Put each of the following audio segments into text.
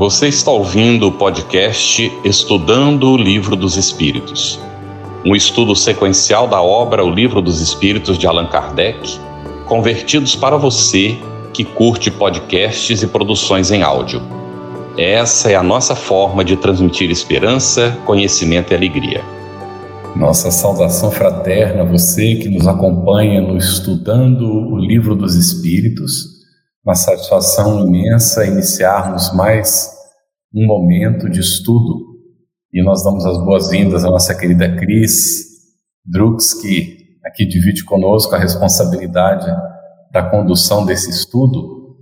Você está ouvindo o podcast Estudando o Livro dos Espíritos, um estudo sequencial da obra O Livro dos Espíritos de Allan Kardec, convertidos para você que curte podcasts e produções em áudio. Essa é a nossa forma de transmitir esperança, conhecimento e alegria. Nossa saudação fraterna a você que nos acompanha no Estudando o Livro dos Espíritos. Uma satisfação imensa iniciarmos mais um momento de estudo e nós damos as boas-vindas à nossa querida Cris Drux, que aqui divide conosco a responsabilidade da condução desse estudo.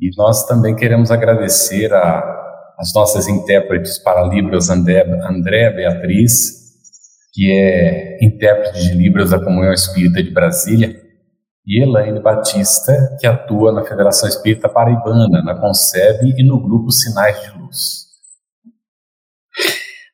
E nós também queremos agradecer as nossas intérpretes para Libras, André, André Beatriz, que é intérprete de Libras da Comunhão Espírita de Brasília, e Elaine Batista, que atua na Federação Espírita Paraibana, na Concebe e no grupo Sinais de Luz.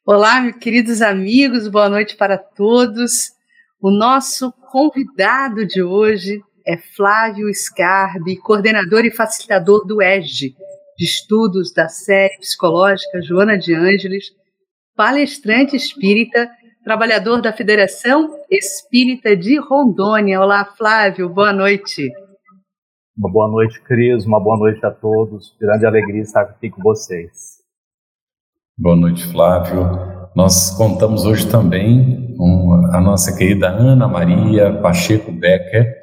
Olá, queridos amigos, boa noite para todos. O nosso convidado de hoje é Flávio Scarbi, coordenador e facilitador do ESG, de estudos da série psicológica Joana de Ângeles, palestrante espírita trabalhador da Federação Espírita de Rondônia. Olá, Flávio, boa noite. Uma boa noite, Cris, uma boa noite a todos. Grande alegria estar aqui com vocês. Boa noite, Flávio. Nós contamos hoje também com a nossa querida Ana Maria Pacheco Becker,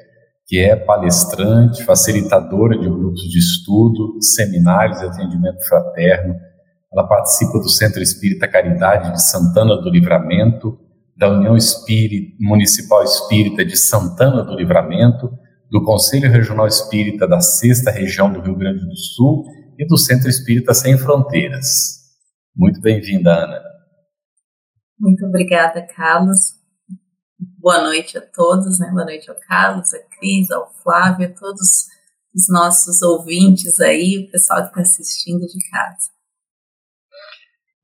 que é palestrante, facilitadora de grupos de estudo, seminários e atendimento fraterno ela participa do Centro Espírita Caridade de Santana do Livramento, da União Espírita, Municipal Espírita de Santana do Livramento, do Conselho Regional Espírita da Sexta Região do Rio Grande do Sul e do Centro Espírita Sem Fronteiras. Muito bem-vinda, Ana. Muito obrigada, Carlos. Boa noite a todos, né? Boa noite ao Carlos, a Cris, ao Flávio, a todos os nossos ouvintes aí, o pessoal que está assistindo de casa.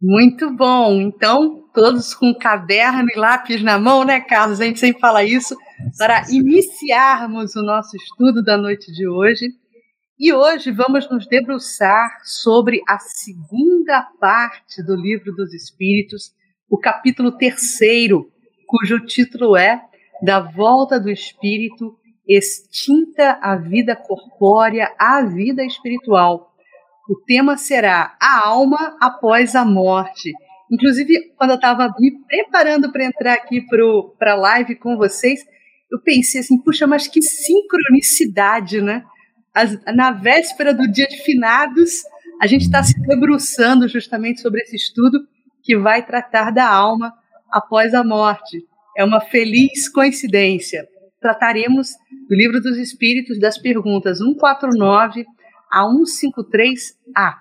Muito bom. Então, todos com caderno e lápis na mão, né, Carlos? A gente sempre fala isso para iniciarmos o nosso estudo da noite de hoje. E hoje vamos nos debruçar sobre a segunda parte do Livro dos Espíritos, o capítulo terceiro, cujo título é Da Volta do Espírito, extinta a vida corpórea à vida espiritual o tema será a alma após a morte. Inclusive, quando eu estava me preparando para entrar aqui para a live com vocês, eu pensei assim, puxa, mas que sincronicidade, né? As, na véspera do dia de finados, a gente está se debruçando justamente sobre esse estudo que vai tratar da alma após a morte. É uma feliz coincidência. Trataremos do Livro dos Espíritos das perguntas 149 a 153A.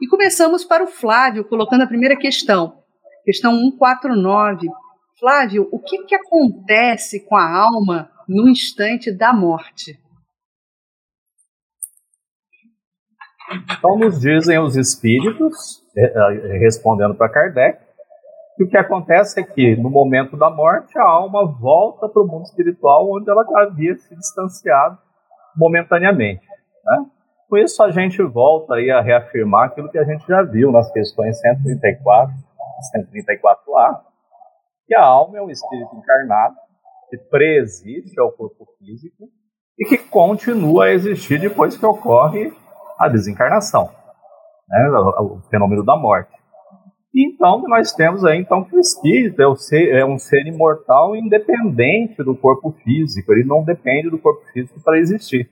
E começamos para o Flávio, colocando a primeira questão, questão 149. Flávio, o que, que acontece com a alma no instante da morte? Então, nos dizem os espíritos, é, é, respondendo para Kardec, que o que acontece é que, no momento da morte, a alma volta para o mundo espiritual, onde ela havia se distanciado momentaneamente. Né? Com isso, a gente volta aí a reafirmar aquilo que a gente já viu nas questões 134 e 134A, que a alma é um espírito encarnado que preexiste ao corpo físico e que continua a existir depois que ocorre a desencarnação, né, o fenômeno da morte. Então, nós temos aí então que o espírito é, o ser, é um ser imortal independente do corpo físico, ele não depende do corpo físico para existir.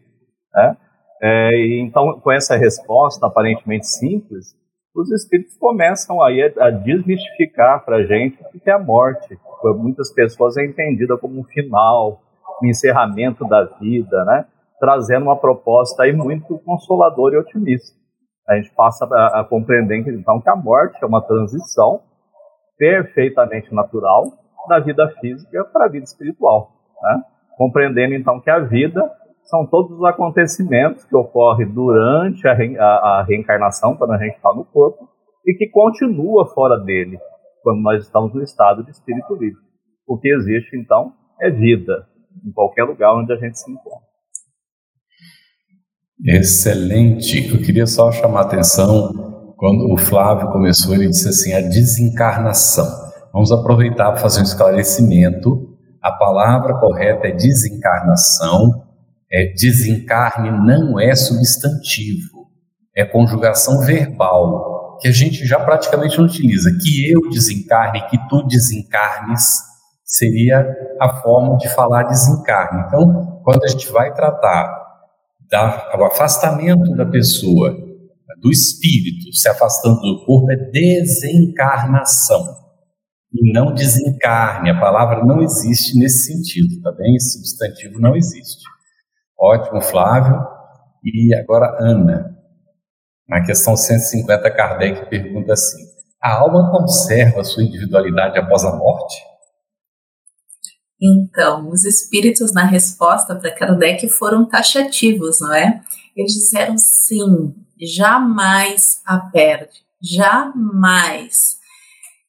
Né? É, então, com essa resposta aparentemente simples, os espíritos começam aí a, a desmistificar para a gente o que é a morte. Por muitas pessoas é entendida como um final, um encerramento da vida, né? trazendo uma proposta aí muito consoladora e otimista. A gente passa a, a compreender então que a morte é uma transição perfeitamente natural da vida física para a vida espiritual, né? compreendendo então que a vida são todos os acontecimentos que ocorrem durante a, re, a, a reencarnação, quando a gente está no corpo, e que continua fora dele, quando nós estamos no estado de espírito livre. O que existe, então, é vida, em qualquer lugar onde a gente se encontra. Excelente. Eu queria só chamar a atenção quando o Flávio começou, ele disse assim: a desencarnação. Vamos aproveitar para fazer um esclarecimento. A palavra correta é desencarnação. É, desencarne não é substantivo, é conjugação verbal, que a gente já praticamente não utiliza. Que eu desencarne, que tu desencarnes, seria a forma de falar desencarne. Então, quando a gente vai tratar do afastamento da pessoa do espírito se afastando do corpo é desencarnação e não desencarne. A palavra não existe nesse sentido, tá bem? Esse substantivo não existe. Ótimo, Flávio. E agora, Ana. Na questão 150, Kardec pergunta assim: a alma conserva sua individualidade após a morte? Então, os espíritos, na resposta para Kardec, foram taxativos, não é? Eles disseram sim, jamais a perde, jamais.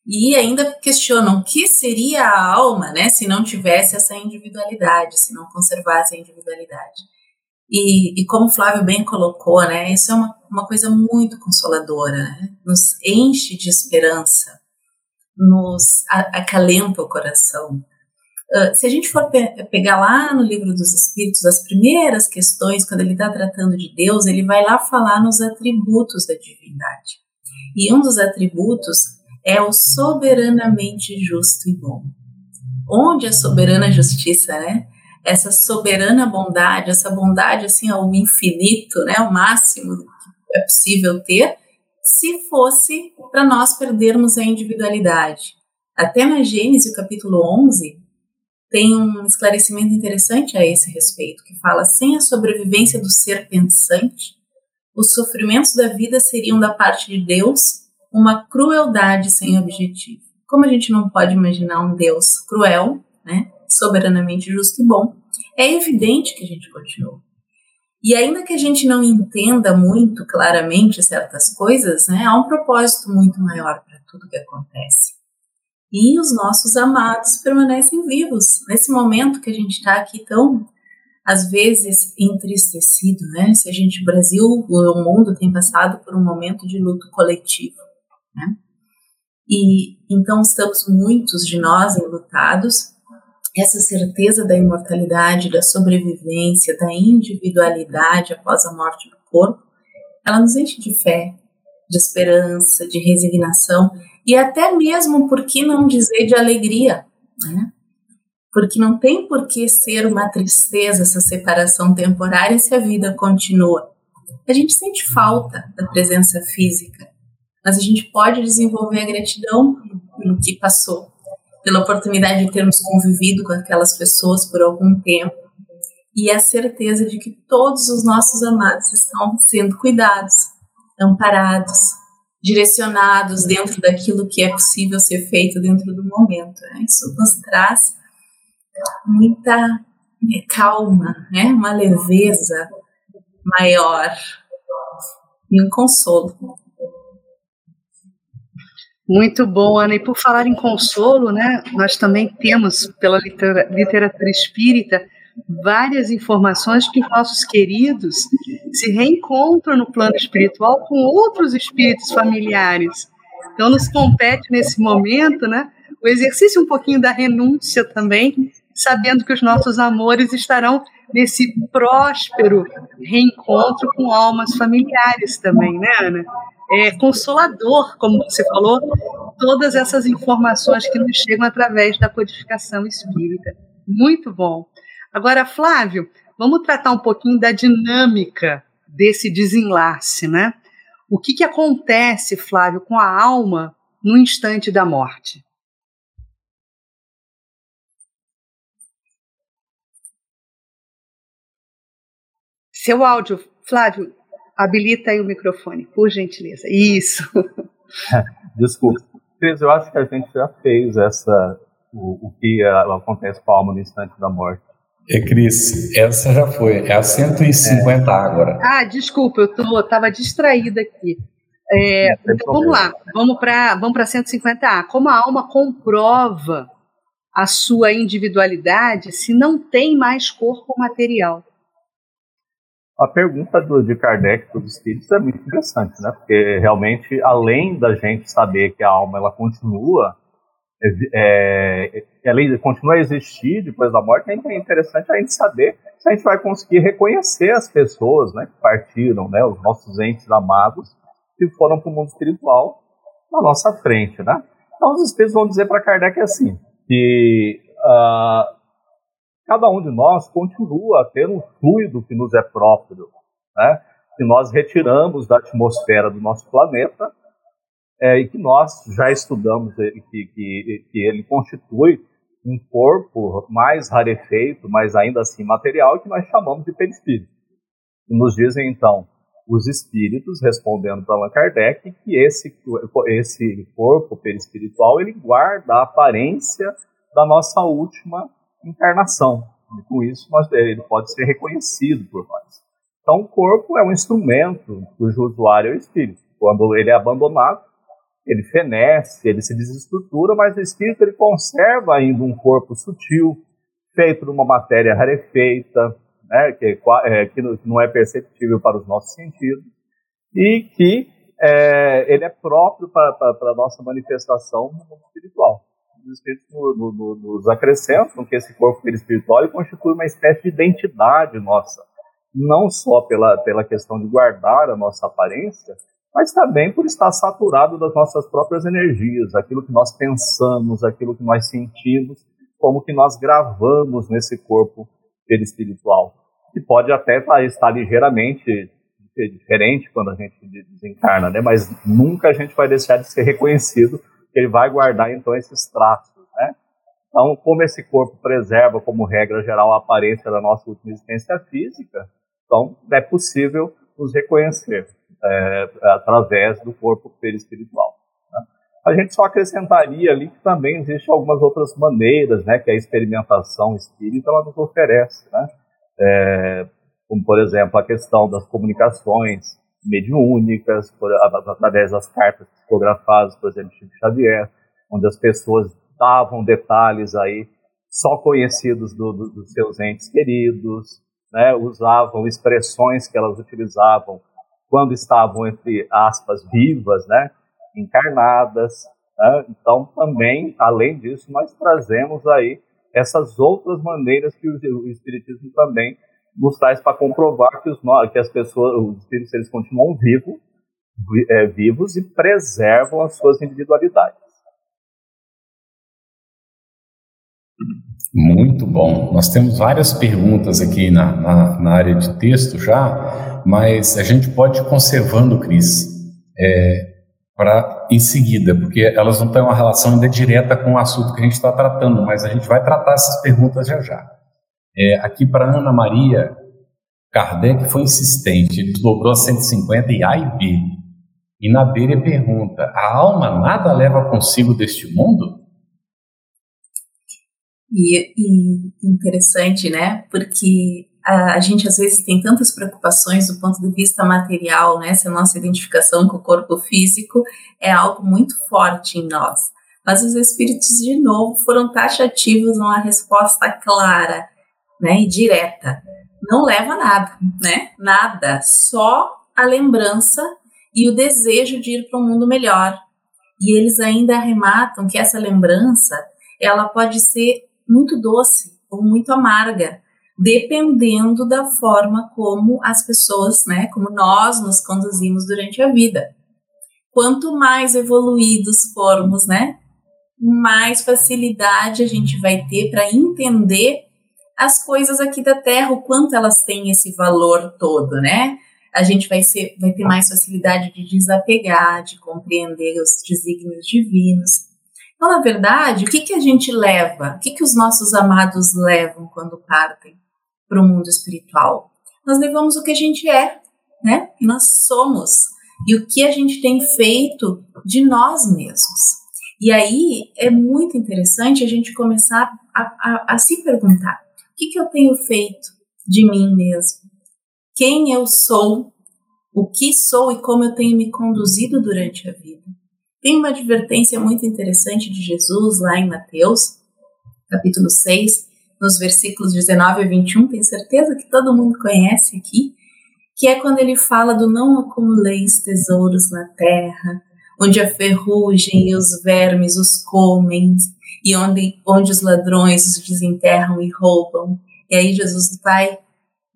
E ainda questionam o que seria a alma, né, se não tivesse essa individualidade, se não conservasse a individualidade. E, e como o Flávio bem colocou, né, isso é uma, uma coisa muito consoladora, né, nos enche de esperança, nos acalenta o coração. Uh, se a gente for pe pegar lá no livro dos Espíritos, as primeiras questões, quando ele está tratando de Deus, ele vai lá falar nos atributos da divindade. E um dos atributos é o soberanamente justo e bom. Onde a soberana justiça, né? Essa soberana bondade, essa bondade assim ao infinito, né? O máximo que é possível ter, se fosse para nós perdermos a individualidade. Até na Gênesis, capítulo 11, tem um esclarecimento interessante a esse respeito, que fala: sem a sobrevivência do ser pensante, os sofrimentos da vida seriam da parte de Deus uma crueldade sem objetivo. Como a gente não pode imaginar um Deus cruel, né, soberanamente justo e bom, é evidente que a gente continua. E ainda que a gente não entenda muito claramente certas coisas, né, há um propósito muito maior para tudo que acontece e os nossos amados permanecem vivos. Nesse momento que a gente está aqui tão, às vezes, entristecido, né? Se a gente, Brasil, o mundo tem passado por um momento de luto coletivo, né? E então estamos muitos de nós enlutados. Essa certeza da imortalidade, da sobrevivência, da individualidade após a morte do corpo, ela nos enche de fé, de esperança, de resignação e até mesmo, por que não dizer, de alegria, né? Porque não tem por que ser uma tristeza essa separação temporária se a vida continua. A gente sente falta da presença física, mas a gente pode desenvolver a gratidão pelo que passou, pela oportunidade de termos convivido com aquelas pessoas por algum tempo e a certeza de que todos os nossos amados estão sendo cuidados, amparados, direcionados dentro daquilo que é possível ser feito dentro do momento. Né? Isso nos traz muita é, calma, né? uma leveza maior e um consolo. Muito bom, Ana. E por falar em consolo, né, nós também temos, pela literatura espírita, várias informações que nossos queridos se reencontram no plano espiritual com outros espíritos familiares. Então, nos compete nesse momento, né, o exercício um pouquinho da renúncia também, sabendo que os nossos amores estarão nesse próspero reencontro com almas familiares também, né, Ana? É consolador, como você falou, todas essas informações que nos chegam através da codificação espírita. Muito bom. Agora, Flávio, vamos tratar um pouquinho da dinâmica desse desenlace, né? O que, que acontece, Flávio, com a alma no instante da morte? Seu áudio, Flávio, habilita aí o microfone, por gentileza. Isso. Desculpa. Cris, eu acho que a gente já fez essa, o, o que acontece com a alma no instante da morte. É, Cris, essa já foi. É a 150 é. agora. Ah, desculpa, eu estava distraída aqui. É, então vamos lá, vamos para vamos 150A. Como a alma comprova a sua individualidade se não tem mais corpo material? A pergunta do, de Kardec dos espíritos é muito interessante, né? Porque realmente, além da gente saber que a alma ela continua, é ela continua a existir depois da morte, é interessante a gente saber se a gente vai conseguir reconhecer as pessoas, né, que partiram, né, os nossos entes amados que foram para o mundo espiritual na nossa frente, né? Então os espíritos vão dizer para Kardec assim que uh, cada um de nós continua a ter um fluido que nos é próprio, né? que nós retiramos da atmosfera do nosso planeta é, e que nós já estudamos que, que, que ele constitui um corpo mais rarefeito, mas ainda assim material, que nós chamamos de perispírito. E nos dizem, então, os espíritos, respondendo para Allan Kardec, que esse, esse corpo perispiritual ele guarda a aparência da nossa última encarnação. E com isso, nós, ele pode ser reconhecido por nós. Então, o corpo é um instrumento cujo usuário é o espírito. Quando ele é abandonado, ele fenece, ele se desestrutura, mas o espírito ele conserva ainda um corpo sutil, feito de uma matéria rarefeita, né, que, é, que não é perceptível para os nossos sentidos, e que é, ele é próprio para a nossa manifestação no mundo espiritual os espíritos nos acrescentam que esse corpo espiritual constitui uma espécie de identidade nossa, não só pela, pela questão de guardar a nossa aparência, mas também por estar saturado das nossas próprias energias, aquilo que nós pensamos, aquilo que nós sentimos, como que nós gravamos nesse corpo espiritual, que pode até estar, estar ligeiramente diferente quando a gente desencarna, né? mas nunca a gente vai deixar de ser reconhecido ele vai guardar então esses traços, né? Então, como esse corpo preserva, como regra geral, a aparência da nossa última existência física, então é possível nos reconhecer é, através do corpo perispiritual. Né? A gente só acrescentaria ali que também existem algumas outras maneiras, né, que a experimentação espírita ela nos oferece, né? É, como por exemplo a questão das comunicações mediúnicas, por, através das cartas psicografadas, por exemplo, Chico Xavier, onde as pessoas davam detalhes aí só conhecidos do, do, dos seus entes queridos, né, usavam expressões que elas utilizavam quando estavam entre aspas vivas, né, encarnadas. Né? Então, também, além disso, nós trazemos aí essas outras maneiras que o, o Espiritismo também nos para comprovar que, os, que as pessoas, os espíritos, eles continuam vivos, é, vivos e preservam as suas individualidades. Muito bom. Nós temos várias perguntas aqui na, na, na área de texto já, mas a gente pode ir conservando, Cris, é, para em seguida, porque elas não têm uma relação ainda direta com o assunto que a gente está tratando, mas a gente vai tratar essas perguntas já já. É, aqui para Ana Maria, Kardec foi insistente, ele dobrou a 150 e A e B. E na B pergunta: a alma nada leva consigo deste mundo? E, e interessante, né? Porque a, a, gente às vezes tem tantas preocupações do ponto de vista material, né? Se a nossa identificação com o corpo físico é algo muito forte em nós. Mas os espíritos, de novo, foram taxativos numa resposta clara né, e direta. Não leva nada, né? Nada, só a lembrança e o desejo de ir para um mundo melhor. E eles ainda arrematam que essa lembrança, ela pode ser muito doce ou muito amarga, dependendo da forma como as pessoas, né, como nós nos conduzimos durante a vida. Quanto mais evoluídos formos, né, mais facilidade a gente vai ter para entender as coisas aqui da Terra, o quanto elas têm esse valor todo, né? A gente vai, ser, vai ter mais facilidade de desapegar, de compreender os desígnios divinos. Então, na verdade, o que, que a gente leva? O que, que os nossos amados levam quando partem para o mundo espiritual? Nós levamos o que a gente é, né? Que nós somos e o que a gente tem feito de nós mesmos. E aí é muito interessante a gente começar a, a, a se perguntar: que, que eu tenho feito de mim mesmo? Quem eu sou? O que sou e como eu tenho me conduzido durante a vida? Tem uma advertência muito interessante de Jesus lá em Mateus, capítulo 6, nos versículos 19 a 21, tenho certeza que todo mundo conhece aqui, que é quando ele fala do não acumuleis tesouros na terra, onde a ferrugem e os vermes os comem, e onde, onde os ladrões os desenterram e roubam. E aí Jesus vai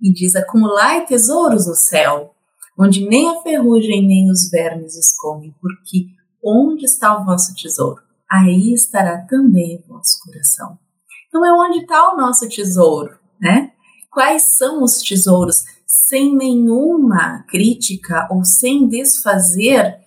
e diz: acumulai tesouros no céu, onde nem a ferrugem nem os vermes os comem, porque onde está o vosso tesouro? Aí estará também o vosso coração. Então é onde está o nosso tesouro, né? Quais são os tesouros? Sem nenhuma crítica ou sem desfazer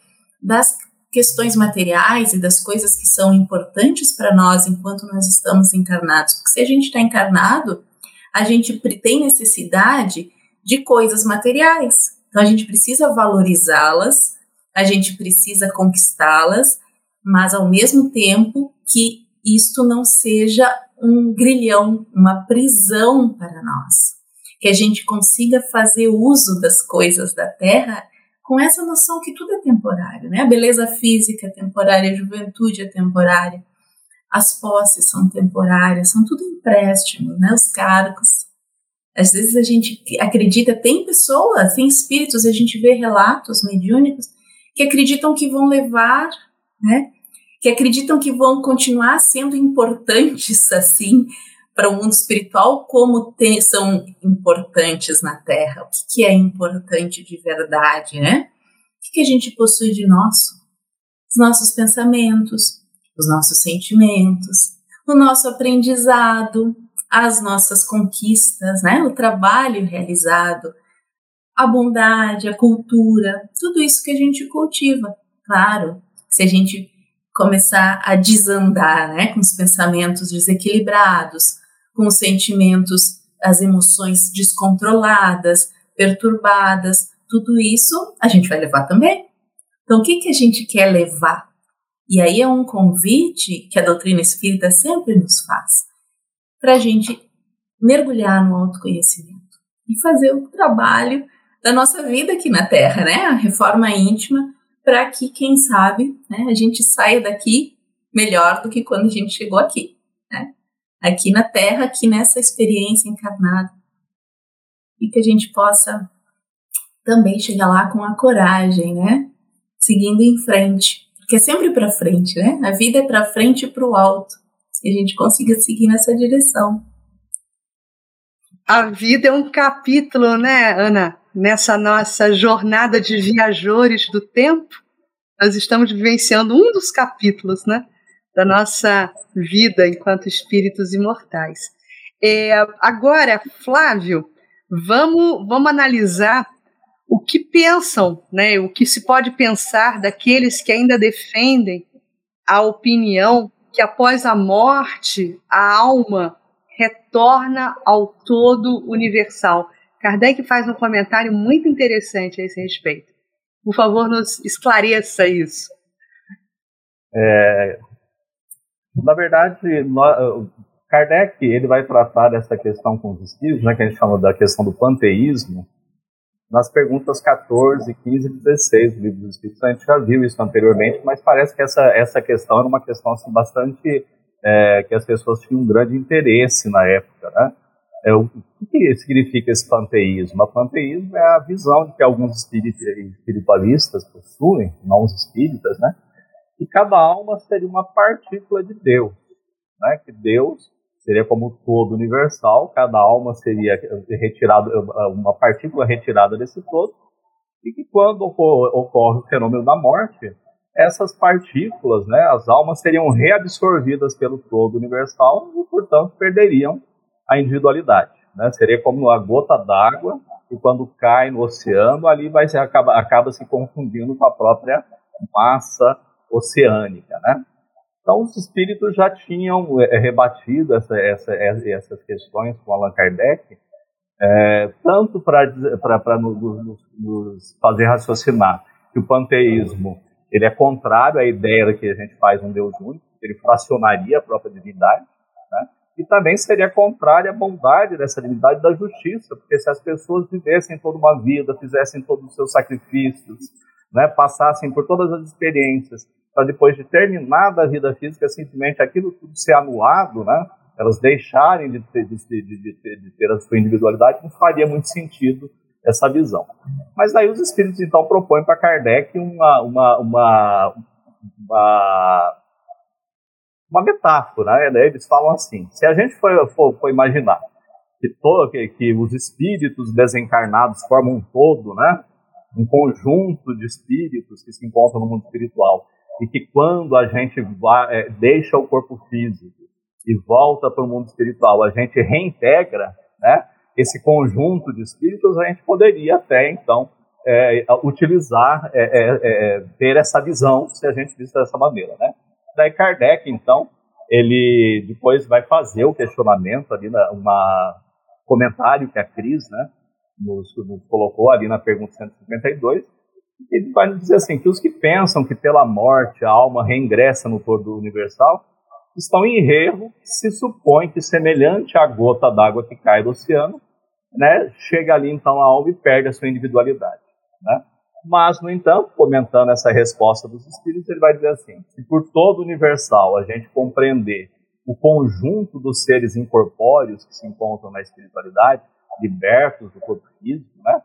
das questões materiais e das coisas que são importantes para nós enquanto nós estamos encarnados. Porque se a gente está encarnado, a gente tem necessidade de coisas materiais. Então a gente precisa valorizá-las, a gente precisa conquistá-las, mas ao mesmo tempo que isto não seja um grilhão, uma prisão para nós. Que a gente consiga fazer uso das coisas da terra com essa noção que tudo é temporário, né? A beleza física é temporária, a juventude é temporária, as posses são temporárias, são tudo empréstimos, né? Os cargos. Às vezes a gente acredita, tem pessoas, tem espíritos, a gente vê relatos mediúnicos que acreditam que vão levar, né? Que acreditam que vão continuar sendo importantes assim para o mundo espiritual como tem, são importantes na Terra. O que, que, é importante de verdade, né? O que, que a gente possui de nosso? Os nossos pensamentos, os nossos sentimentos, o nosso aprendizado, as nossas conquistas, né? O trabalho realizado, a bondade, a cultura, tudo isso que a gente cultiva. Claro, se a gente começar a desandar, né, com os pensamentos desequilibrados, com os sentimentos, as emoções descontroladas, perturbadas, tudo isso a gente vai levar também. Então, o que, que a gente quer levar? E aí é um convite que a doutrina espírita sempre nos faz para a gente mergulhar no autoconhecimento e fazer o trabalho da nossa vida aqui na Terra, né? A reforma íntima, para que, quem sabe, né, a gente saia daqui melhor do que quando a gente chegou aqui? Aqui na Terra, aqui nessa experiência encarnada. E que a gente possa também chegar lá com a coragem, né? Seguindo em frente. Porque é sempre para frente, né? A vida é para frente e para o alto. Que a gente consiga seguir nessa direção. A vida é um capítulo, né, Ana? Nessa nossa jornada de viajores do tempo, nós estamos vivenciando um dos capítulos, né? Da nossa vida enquanto espíritos imortais. É, agora, Flávio, vamos, vamos analisar o que pensam, né, o que se pode pensar daqueles que ainda defendem a opinião que após a morte a alma retorna ao todo universal. Kardec faz um comentário muito interessante a esse respeito. Por favor, nos esclareça isso. É, na verdade, nós, Kardec ele vai tratar dessa questão com os espíritos, né, que a gente chama da questão do panteísmo, nas perguntas 14, 15 e 16 do livro dos Espíritos. A gente já viu isso anteriormente, mas parece que essa, essa questão era uma questão assim, bastante é, que as pessoas tinham um grande interesse na época. Né? É, o que significa esse panteísmo? O panteísmo é a visão que alguns espiritualistas possuem, não os espíritas, né? Que cada alma seria uma partícula de Deus, né? Que Deus seria como todo universal, cada alma seria retirada, uma partícula retirada desse todo, e que quando ocorre o fenômeno da morte, essas partículas, né, as almas seriam reabsorvidas pelo todo universal e, portanto, perderiam a individualidade. Né? Seria como a gota d'água e quando cai no oceano, ali vai se, acaba, acaba se confundindo com a própria massa oceânica, né? Então, os espíritos já tinham é, rebatido essa, essa, essas questões com Allan Kardec, é, tanto para nos, nos fazer raciocinar que o panteísmo ele é contrário à ideia de que a gente faz um Deus único, ele fracionaria a própria divindade, né? e também seria contrário à bondade dessa divindade da justiça, porque se as pessoas vivessem toda uma vida, fizessem todos os seus sacrifícios, né, passassem por todas as experiências, para depois de terminada a vida física, simplesmente aquilo tudo ser anulado, né? elas deixarem de ter, de, de, de, ter a sua individualidade, não faria muito sentido essa visão. Mas aí os espíritos então propõem para Kardec uma, uma, uma, uma, uma metáfora. Né? Eles falam assim: se a gente for, for, for imaginar que, todo, que, que os espíritos desencarnados formam um todo, né? um conjunto de espíritos que se encontram no mundo espiritual, e que quando a gente vai, é, deixa o corpo físico e volta para o mundo espiritual, a gente reintegra né, esse conjunto de espíritos, a gente poderia até, então, é, utilizar, é, é, é ter essa visão, se a gente visse dessa maneira. Né? Daí Kardec, então, ele depois vai fazer o questionamento ali, na, uma comentário que a Cris né, nos, nos colocou ali na pergunta 152, ele vai dizer assim, que os que pensam que pela morte a alma reingressa no todo universal, estão em erro se supõe que semelhante à gota d'água que cai do oceano, né, chega ali então a alma e perde a sua individualidade. Né? Mas, no entanto, comentando essa resposta dos espíritos, ele vai dizer assim: se por todo universal a gente compreender o conjunto dos seres incorpóreos que se encontram na espiritualidade, libertos do corpo físico, né?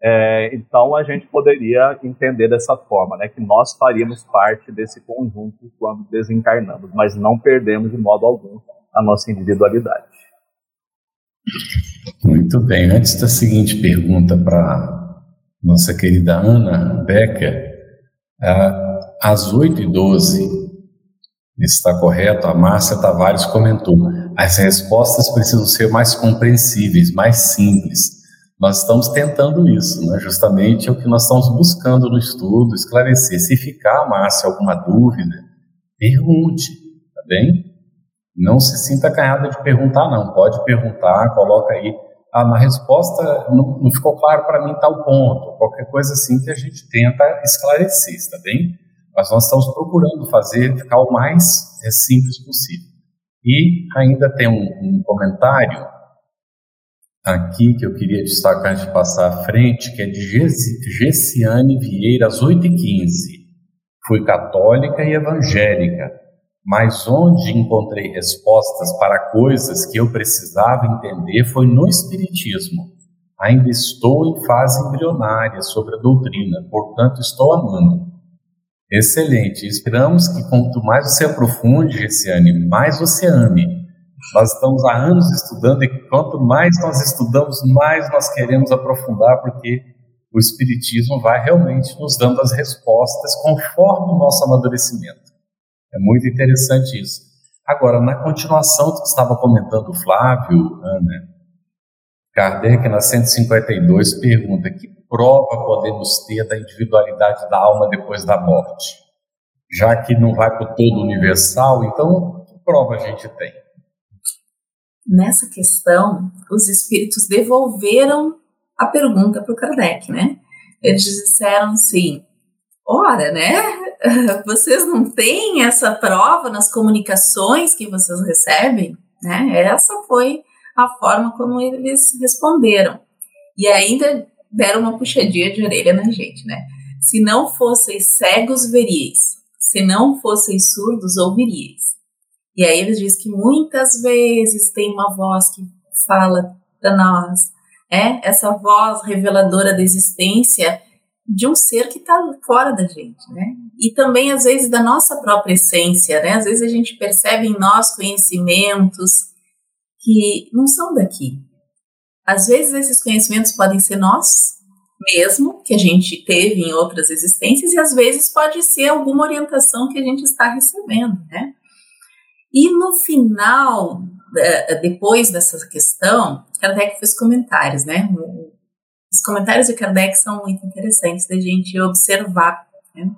É, então a gente poderia entender dessa forma, né, que nós faríamos parte desse conjunto quando desencarnamos, mas não perdemos de modo algum a nossa individualidade. Muito bem. Antes da seguinte pergunta para nossa querida Ana Becker, às 8h12, está correto, a Márcia Tavares comentou, as respostas precisam ser mais compreensíveis, mais simples nós estamos tentando isso, né? justamente é o que nós estamos buscando no estudo, esclarecer. Se ficar, Márcia, alguma dúvida, pergunte, tá bem? Não se sinta acanhada de perguntar, não. Pode perguntar, coloca aí. Ah, na resposta não, não ficou claro para mim tal ponto. Qualquer coisa assim que a gente tenta esclarecer, está bem? Mas nós estamos procurando fazer ficar o mais é, simples possível. E ainda tem um, um comentário aqui que eu queria destacar de passar à frente, que é de Gessiane Vieira, às 8h15. Fui católica e evangélica, mas onde encontrei respostas para coisas que eu precisava entender foi no Espiritismo. Ainda estou em fase embrionária sobre a doutrina, portanto estou amando. Excelente. Esperamos que quanto mais você aprofunde, Gessiane, mais você ame nós estamos há anos estudando e quanto mais nós estudamos, mais nós queremos aprofundar, porque o Espiritismo vai realmente nos dando as respostas conforme o nosso amadurecimento. É muito interessante isso. Agora, na continuação do que estava comentando o Flávio, Ana, Kardec, na 152, pergunta: que prova podemos ter da individualidade da alma depois da morte? Já que não vai para o todo universal, então que prova a gente tem? Nessa questão, os espíritos devolveram a pergunta para o Kardec, né? Eles disseram assim: ora, né? Vocês não têm essa prova nas comunicações que vocês recebem? Né? Essa foi a forma como eles responderam. E ainda deram uma puxadinha de orelha na gente, né? Se não fosseis cegos, veríeis. Se não fosseis surdos, ouviríeis. E aí eles dizem que muitas vezes tem uma voz que fala para nós, é essa voz reveladora da existência de um ser que está fora da gente, né? E também às vezes da nossa própria essência, né? Às vezes a gente percebe em nós conhecimentos que não são daqui. Às vezes esses conhecimentos podem ser nós mesmo que a gente teve em outras existências e às vezes pode ser alguma orientação que a gente está recebendo, né? E no final, é, é, depois dessa questão, Kardec fez comentários, né? Os comentários de Kardec são muito interessantes da gente observar. Né?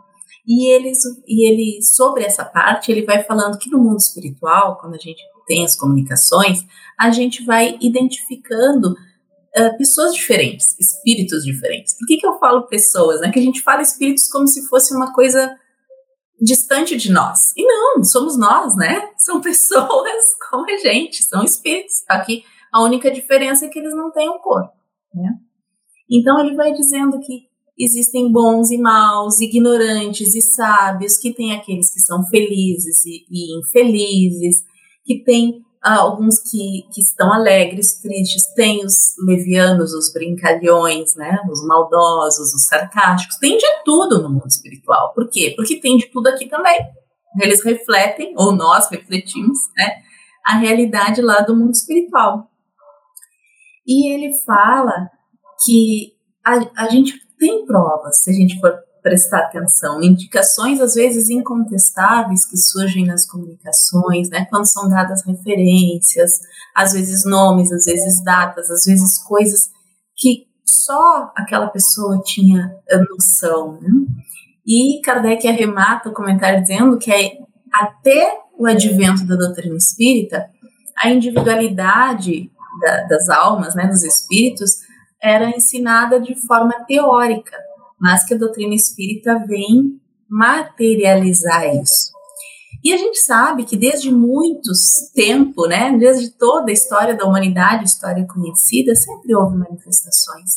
E, eles, e ele, sobre essa parte, ele vai falando que no mundo espiritual, quando a gente tem as comunicações, a gente vai identificando uh, pessoas diferentes, espíritos diferentes. Por que, que eu falo pessoas? Né? Que a gente fala espíritos como se fosse uma coisa distante de nós. E não, somos nós, né? São pessoas como a gente, são espíritos. Aqui a única diferença é que eles não têm um corpo, né? Então ele vai dizendo que existem bons e maus, ignorantes e sábios, que tem aqueles que são felizes e, e infelizes, que tem alguns que, que estão alegres, tristes, tem os levianos, os brincalhões, né, os maldosos, os sarcásticos, tem de tudo no mundo espiritual. Por quê? Porque tem de tudo aqui também. Eles refletem, ou nós refletimos, né, a realidade lá do mundo espiritual. E ele fala que a, a gente tem provas, se a gente for prestar atenção, indicações às vezes incontestáveis que surgem nas comunicações, né, quando são dadas referências, às vezes nomes, às vezes datas, às vezes coisas que só aquela pessoa tinha noção. Né? E Kardec arremata o comentário dizendo que é, até o advento da doutrina espírita, a individualidade da, das almas, né, dos espíritos, era ensinada de forma teórica, mas que a doutrina espírita vem materializar isso. E a gente sabe que desde muitos tempo, né, desde toda a história da humanidade, história conhecida, sempre houve manifestações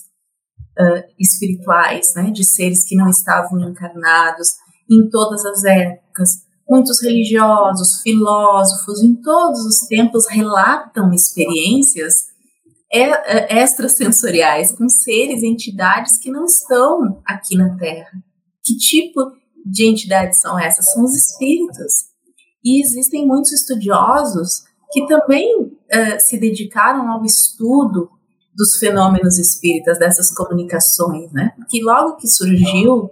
uh, espirituais, né, de seres que não estavam encarnados em todas as épocas. Muitos religiosos, filósofos, em todos os tempos relatam experiências extrasensoriais com seres, entidades que não estão aqui na Terra. Que tipo de entidades são essas? São os espíritos. E existem muitos estudiosos que também uh, se dedicaram ao estudo dos fenômenos espíritas, dessas comunicações, né? Porque logo que surgiu,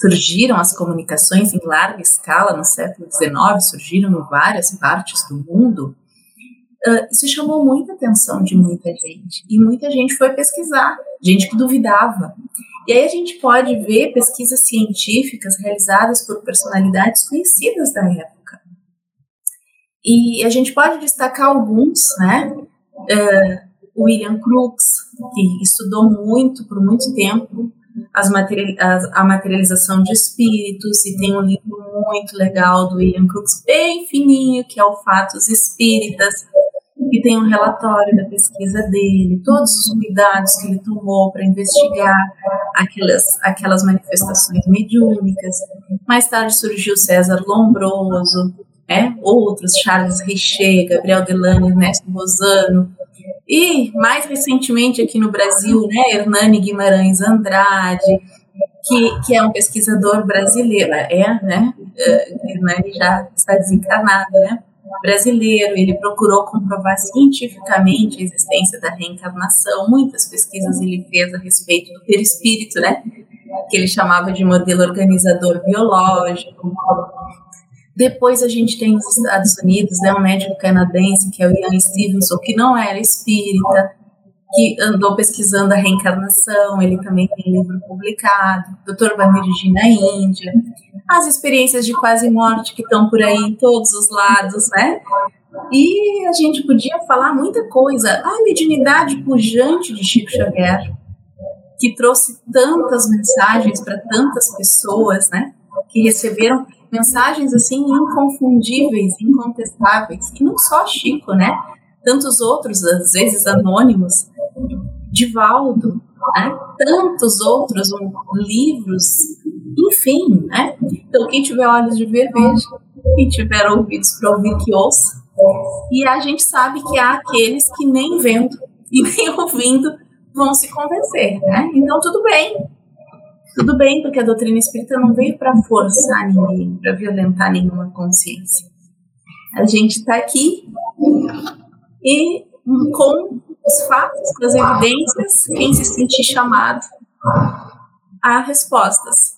surgiram as comunicações em larga escala no século XIX, surgiram em várias partes do mundo, uh, isso chamou muita atenção de muita gente. E muita gente foi pesquisar, gente que duvidava. E aí a gente pode ver pesquisas científicas realizadas por personalidades conhecidas da época. E a gente pode destacar alguns, né? Uh, William Crookes, que estudou muito, por muito tempo, as material, as, a materialização de espíritos, e tem um livro muito legal do William Crookes, bem fininho, que é o Fatos Espíritas, e tem um relatório da pesquisa dele, todos os cuidados que ele tomou para investigar aquelas, aquelas manifestações mediúnicas. Mais tarde surgiu César Lombroso, né, outros, Charles Richer, Gabriel Delane, Ernesto Rosano, e mais recentemente aqui no Brasil, né, Hernani Guimarães Andrade, que, que é um pesquisador brasileiro, é, né, uh, Hernani já está desencarnado, né, brasileiro, ele procurou comprovar cientificamente a existência da reencarnação. Muitas pesquisas ele fez a respeito do perispírito, né? Que ele chamava de modelo organizador biológico. Depois a gente tem nos Estados Unidos, né, um médico canadense que é o Ian Stevenson, que não era espírita, que andou pesquisando a reencarnação, ele também tem livro publicado, Dr. Banerjee na Índia, as experiências de quase morte que estão por aí em todos os lados, né? E a gente podia falar muita coisa. A mediunidade pujante de Chico Xavier, que trouxe tantas mensagens para tantas pessoas, né? Que receberam mensagens assim inconfundíveis, incontestáveis. E não só Chico, né? Tantos outros, às vezes anônimos, Divaldo, né? tantos outros um, livros, enfim, né? Então, quem tiver olhos de ver, veja. Quem tiver ouvidos para ouvir, que ouça. E a gente sabe que há aqueles que nem vendo e nem ouvindo vão se convencer, né? Então, tudo bem. Tudo bem, porque a doutrina espírita não veio para forçar ninguém, para violentar nenhuma consciência. A gente está aqui e com os fatos, as evidências, quem se sentir chamado há respostas.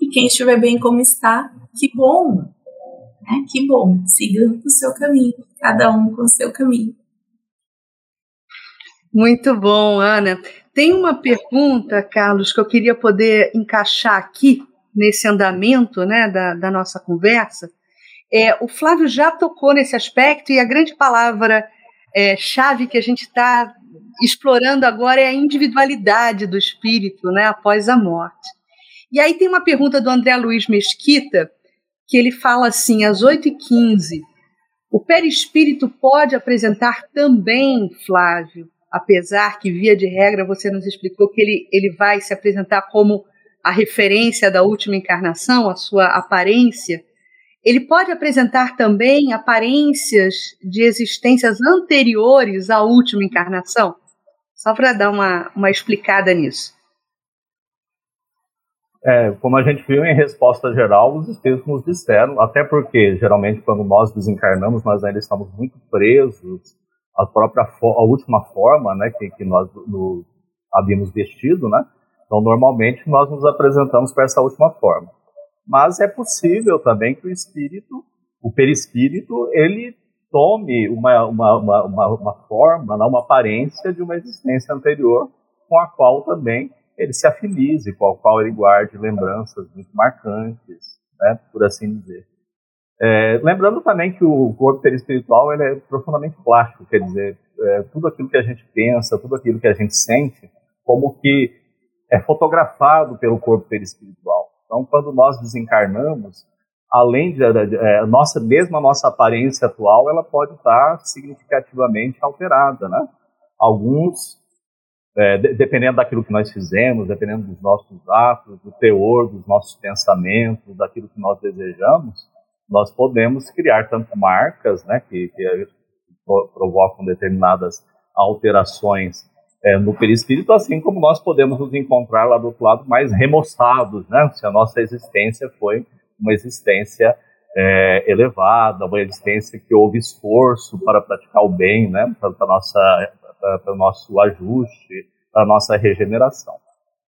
E quem estiver bem como está, que bom, né? que bom, siga o seu caminho, cada um com o seu caminho. Muito bom, Ana. Tem uma pergunta, Carlos, que eu queria poder encaixar aqui nesse andamento né, da, da nossa conversa. É, o Flávio já tocou nesse aspecto e a grande palavra é, chave que a gente está explorando agora é a individualidade do espírito né, após a morte. E aí tem uma pergunta do André Luiz Mesquita, que ele fala assim, às 8h15, o perispírito pode apresentar também, Flávio, apesar que, via de regra, você nos explicou que ele, ele vai se apresentar como a referência da última encarnação, a sua aparência, ele pode apresentar também aparências de existências anteriores à última encarnação? Só para dar uma, uma explicada nisso. É, como a gente viu em resposta geral, os espíritos nos disseram, até porque geralmente quando nós desencarnamos, nós ainda estamos muito presos à própria à última forma, né, que, que nós no, havíamos vestido, né? Então normalmente nós nos apresentamos para essa última forma. Mas é possível também que o espírito, o perispírito, ele tome uma, uma, uma, uma, forma, uma aparência de uma existência anterior com a qual também ele se afilize, com a qual ele guarde lembranças muito marcantes, né, por assim dizer. É, lembrando também que o corpo perispiritual ele é profundamente plástico, quer dizer, é, tudo aquilo que a gente pensa, tudo aquilo que a gente sente, como que é fotografado pelo corpo perispiritual. Então, quando nós desencarnamos, além de é, nossa mesmo a nossa aparência atual, ela pode estar significativamente alterada, né? Alguns é, dependendo daquilo que nós fizemos, dependendo dos nossos atos, do teor dos nossos pensamentos, daquilo que nós desejamos, nós podemos criar tanto marcas, né, que, que provocam determinadas alterações é, no perispírito, assim como nós podemos nos encontrar lá do outro lado mais remoçados, né, se a nossa existência foi uma existência é, elevada, uma existência que houve esforço para praticar o bem, né, para o nosso ajuste, para a nossa regeneração.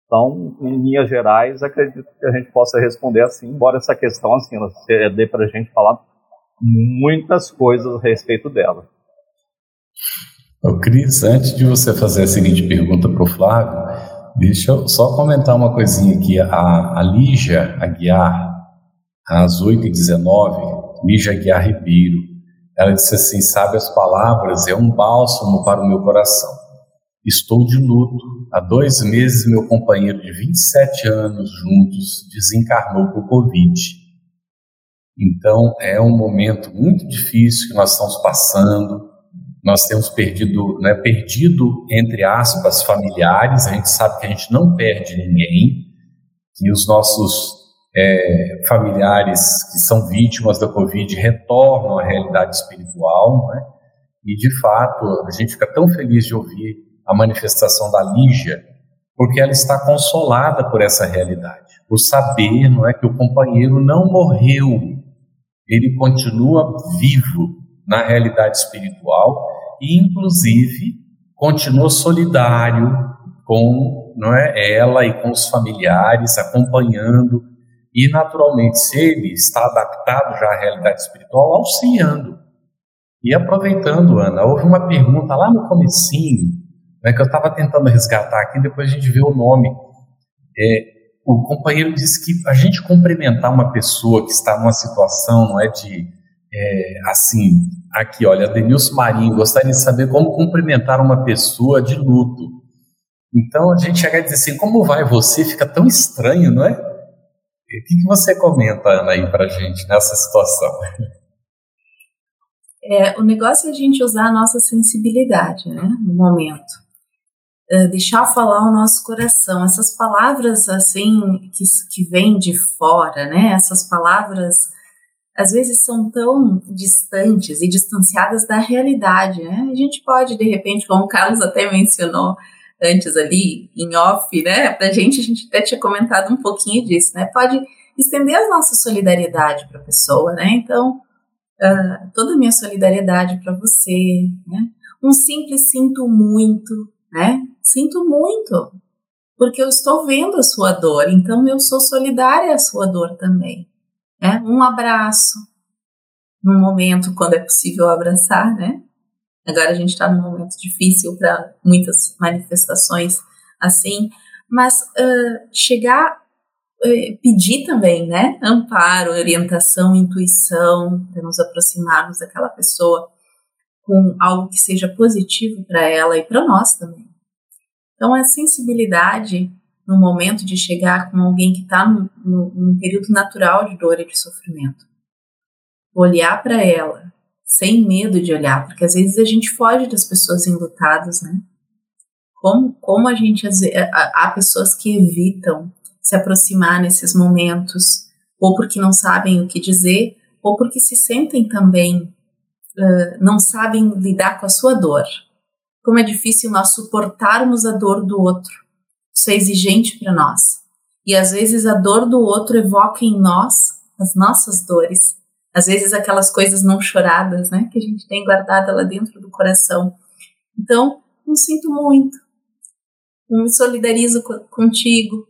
Então, em linhas gerais, acredito que a gente possa responder assim, embora essa questão assim, dê para a gente falar muitas coisas a respeito dela. Ô, Cris, antes de você fazer a seguinte pergunta para o Flávio, deixa eu só comentar uma coisinha aqui. A, a Lígia Aguiar, às 8h19, Lígia Aguiar Ribeiro, ela disse assim: Sabe as palavras, é um bálsamo para o meu coração. Estou de luto. Há dois meses, meu companheiro de 27 anos juntos desencarnou por Covid. Então, é um momento muito difícil que nós estamos passando. Nós temos perdido, né, perdido, entre aspas, familiares. A gente sabe que a gente não perde ninguém, que os nossos é, familiares que são vítimas da Covid retornam à realidade espiritual, né? e de fato a gente fica tão feliz de ouvir a manifestação da Lígia, porque ela está consolada por essa realidade, por saber, não é, que o companheiro não morreu, ele continua vivo na realidade espiritual inclusive continua solidário com não é, ela e com os familiares, acompanhando e, naturalmente, se ele está adaptado já à realidade espiritual, auxiliando. E aproveitando, Ana, houve uma pergunta lá no comecinho, né, que eu estava tentando resgatar aqui, depois a gente vê o nome. É, o companheiro disse que a gente cumprimentar uma pessoa que está numa situação, não é de, é, assim, aqui, olha, Denilson Marinho, gostaria de saber como cumprimentar uma pessoa de luto. Então a gente chega a dizer assim, como vai você? Fica tão estranho, não é? O que, que você comenta, Ana, aí para gente nessa situação? É, o negócio é a gente usar a nossa sensibilidade, né, no momento. É, deixar falar o nosso coração. Essas palavras, assim, que, que vêm de fora, né, essas palavras, às vezes são tão distantes e distanciadas da realidade, né? A gente pode, de repente, como o Carlos até mencionou, antes ali, em off, né? Pra gente, a gente até tinha comentado um pouquinho disso, né? Pode estender a nossa solidariedade para a pessoa, né? Então, uh, toda a minha solidariedade para você, né? Um simples sinto muito, né? Sinto muito, porque eu estou vendo a sua dor, então eu sou solidária à sua dor também, né? Um abraço, no momento quando é possível abraçar, né? Agora a gente está num momento difícil para muitas manifestações assim, mas uh, chegar, uh, pedir também, né? Amparo, orientação, intuição, para nos aproximarmos daquela pessoa com algo que seja positivo para ela e para nós também. Então, a sensibilidade no momento de chegar com alguém que está num período natural de dor e de sofrimento. Olhar para ela, sem medo de olhar, porque às vezes a gente foge das pessoas enlutadas, né? Como, como a gente, há pessoas que evitam se aproximar nesses momentos, ou porque não sabem o que dizer, ou porque se sentem também, uh, não sabem lidar com a sua dor. Como é difícil nós suportarmos a dor do outro. Isso é exigente para nós. E às vezes a dor do outro evoca em nós as nossas dores. Às vezes aquelas coisas não choradas, né, que a gente tem guardada lá dentro do coração. Então, não sinto muito. Não me solidarizo contigo.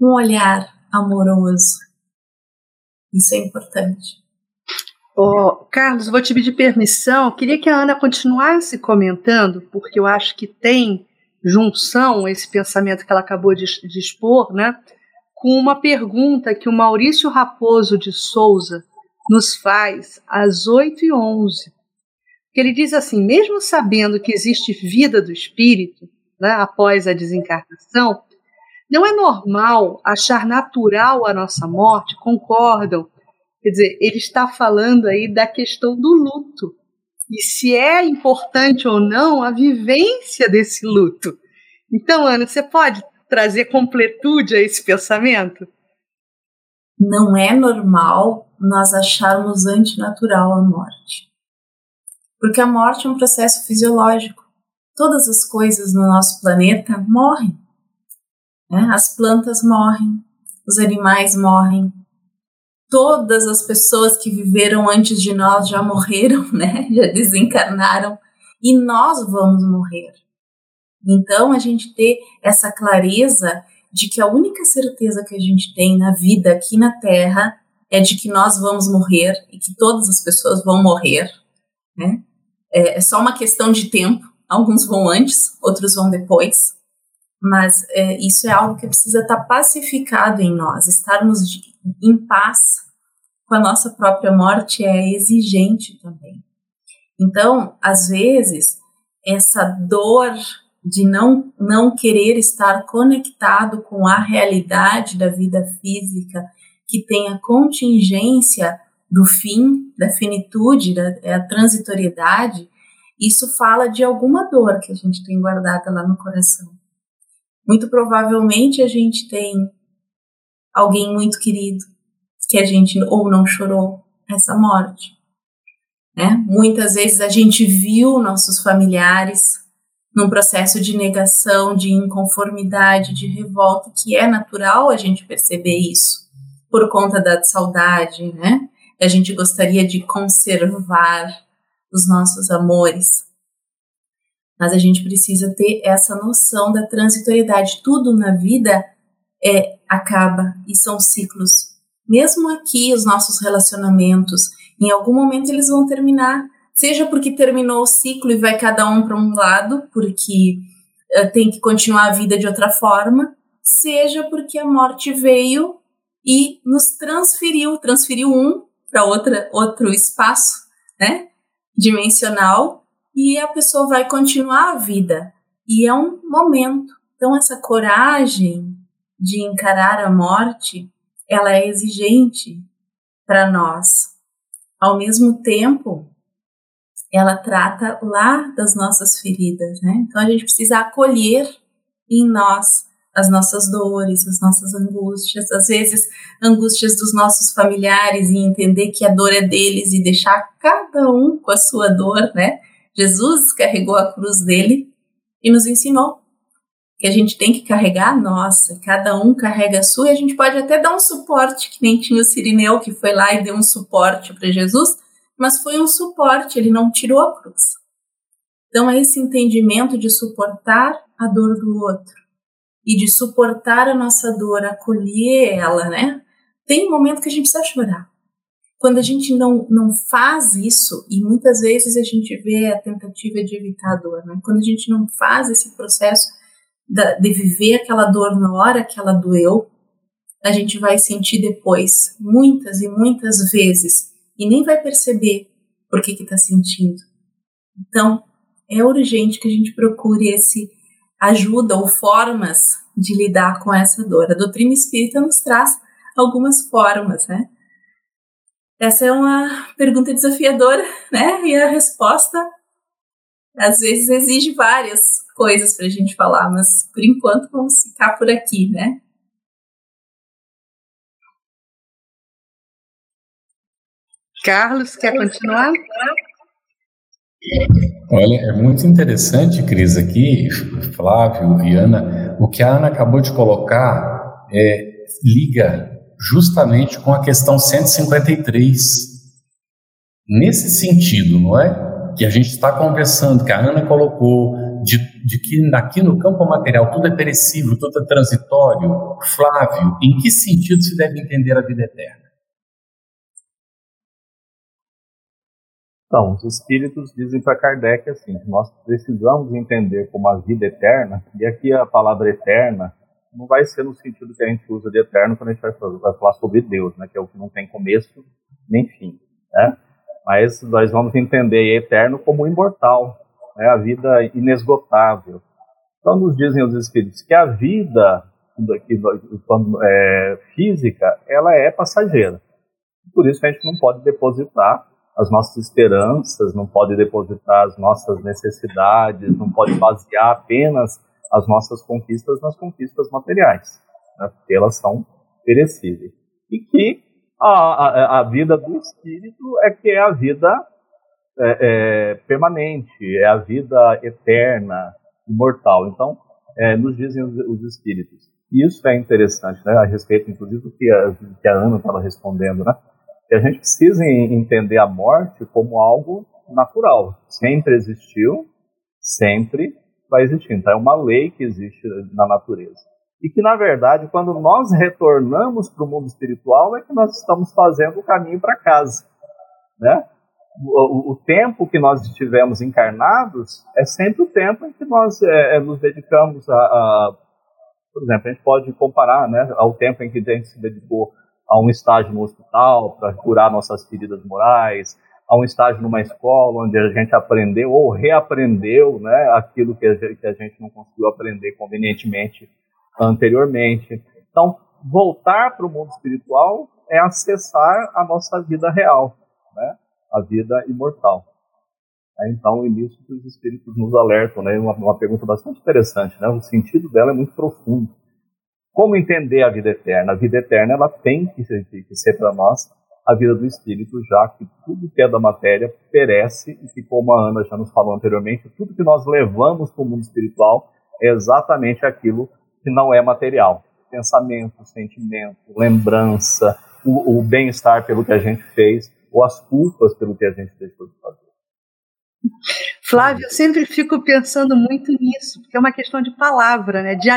Um olhar amoroso. Isso é importante. Oh, Carlos, vou te pedir permissão. Queria que a Ana continuasse comentando, porque eu acho que tem junção esse pensamento que ela acabou de, de expor, né? Com uma pergunta que o Maurício Raposo de Souza nos faz às 8 e 11 que ele diz assim: mesmo sabendo que existe vida do espírito né, após a desencarnação, não é normal achar natural a nossa morte? Concordam? Quer dizer, ele está falando aí da questão do luto. E se é importante ou não a vivência desse luto. Então, Ana, você pode trazer completude a esse pensamento? Não é normal nós acharmos antinatural a morte. Porque a morte é um processo fisiológico. Todas as coisas no nosso planeta morrem. Né? As plantas morrem, os animais morrem, todas as pessoas que viveram antes de nós já morreram, né? Já desencarnaram e nós vamos morrer. Então a gente ter essa clareza de que a única certeza que a gente tem na vida aqui na Terra é de que nós vamos morrer e que todas as pessoas vão morrer, né? É, é só uma questão de tempo. Alguns vão antes, outros vão depois. Mas é, isso é algo que precisa estar pacificado em nós, estarmos de, em paz com a nossa própria morte é exigente também. Então, às vezes, essa dor de não, não querer estar conectado com a realidade da vida física, que tem a contingência do fim, da finitude, da, da transitoriedade, isso fala de alguma dor que a gente tem guardada lá no coração. Muito provavelmente a gente tem alguém muito querido que a gente ou não chorou essa morte. Né? Muitas vezes a gente viu nossos familiares num processo de negação, de inconformidade, de revolta, que é natural a gente perceber isso por conta da saudade, né? A gente gostaria de conservar os nossos amores. Mas a gente precisa ter essa noção da transitoriedade. Tudo na vida é acaba e são ciclos. Mesmo aqui, os nossos relacionamentos, em algum momento eles vão terminar. Seja porque terminou o ciclo e vai cada um para um lado, porque uh, tem que continuar a vida de outra forma, seja porque a morte veio e nos transferiu, transferiu um para outra outro espaço, né? Dimensional e a pessoa vai continuar a vida. E é um momento. Então, essa coragem de encarar a morte, ela é exigente para nós. Ao mesmo tempo, ela trata lá das nossas feridas, né? Então, a gente precisa acolher em nós as nossas dores, as nossas angústias, às vezes angústias dos nossos familiares e entender que a dor é deles e deixar cada um com a sua dor, né? Jesus carregou a cruz dele e nos ensinou que a gente tem que carregar a nossa, cada um carrega a sua, e a gente pode até dar um suporte, que nem tinha o Sirineu que foi lá e deu um suporte para Jesus, mas foi um suporte, ele não tirou a cruz. Então é esse entendimento de suportar a dor do outro e de suportar a nossa dor, acolher ela, né? Tem um momento que a gente precisa chorar. Quando a gente não, não faz isso, e muitas vezes a gente vê a tentativa de evitar a dor, né? quando a gente não faz esse processo de viver aquela dor na hora que ela doeu, a gente vai sentir depois, muitas e muitas vezes, e nem vai perceber por que está sentindo. Então, é urgente que a gente procure esse ajuda ou formas de lidar com essa dor. A doutrina espírita nos traz algumas formas, né? Essa é uma pergunta desafiadora, né? E a resposta às vezes exige várias coisas para a gente falar, mas por enquanto vamos ficar por aqui, né? Carlos, quer continuar? Olha, é muito interessante, Cris, aqui, Flávio e Ana, o que a Ana acabou de colocar é, liga justamente com a questão 153. Nesse sentido, não é? Que a gente está conversando, que a Ana colocou, de, de que aqui no campo material tudo é perecível, tudo é transitório. Flávio, em que sentido se deve entender a vida eterna? Então, os espíritos dizem para Kardec assim: nós precisamos entender como a vida eterna, e aqui a palavra eterna não vai ser no sentido que a gente usa de eterno quando a gente vai falar, sobre Deus, né, que é o que não tem começo nem fim. Né? Mas nós vamos entender eterno como imortal, né, a vida inesgotável. Então, nos dizem os espíritos que a vida é, física ela é passageira. Por isso a gente não pode depositar as nossas esperanças, não pode depositar as nossas necessidades, não pode basear apenas as nossas conquistas nas conquistas materiais, né, porque elas são perecíveis. E que a, a, a, vida do espírito é que é a vida é, é, permanente, é a vida eterna, imortal. Então, é, nos dizem os, os, espíritos. E isso é interessante, né, a respeito, inclusive, do que a, que a Ana estava respondendo, né? E a gente precisa entender a morte como algo natural. Sempre existiu, sempre vai existir. Então, é uma lei que existe na natureza. E que, na verdade, quando nós retornamos para o mundo espiritual, é que nós estamos fazendo o caminho para casa. Né? O, o, tempo que nós estivemos encarnados é sempre o tempo em que nós é, é nos dedicamos a, a, Por exemplo, a gente pode comparar né, ao tempo em que a gente se dedicou a um estágio no hospital para curar nossas feridas morais, a um estágio numa escola onde a gente aprendeu ou reaprendeu né, aquilo que a, gente, que a gente não conseguiu aprender convenientemente anteriormente. Então, voltar para o mundo espiritual é acessar a nossa vida real, né, a vida imortal. É, então, nisso que os espíritos nos alertam, né, uma, uma pergunta bastante interessante, né, o sentido dela é muito profundo. Como entender a vida eterna? A vida eterna ela tem que ser, ser para nós a vida do espírito, já que tudo que é da matéria perece e que, como a Ana já nos falou anteriormente, tudo que nós levamos para o mundo espiritual é exatamente aquilo que não é material. Pensamento, sentimento, lembrança, o, o bem-estar pelo que a gente fez ou as culpas pelo que a gente deixou de fazer. Flávio, eu sempre fico pensando muito nisso, porque é uma questão de palavra, né? de,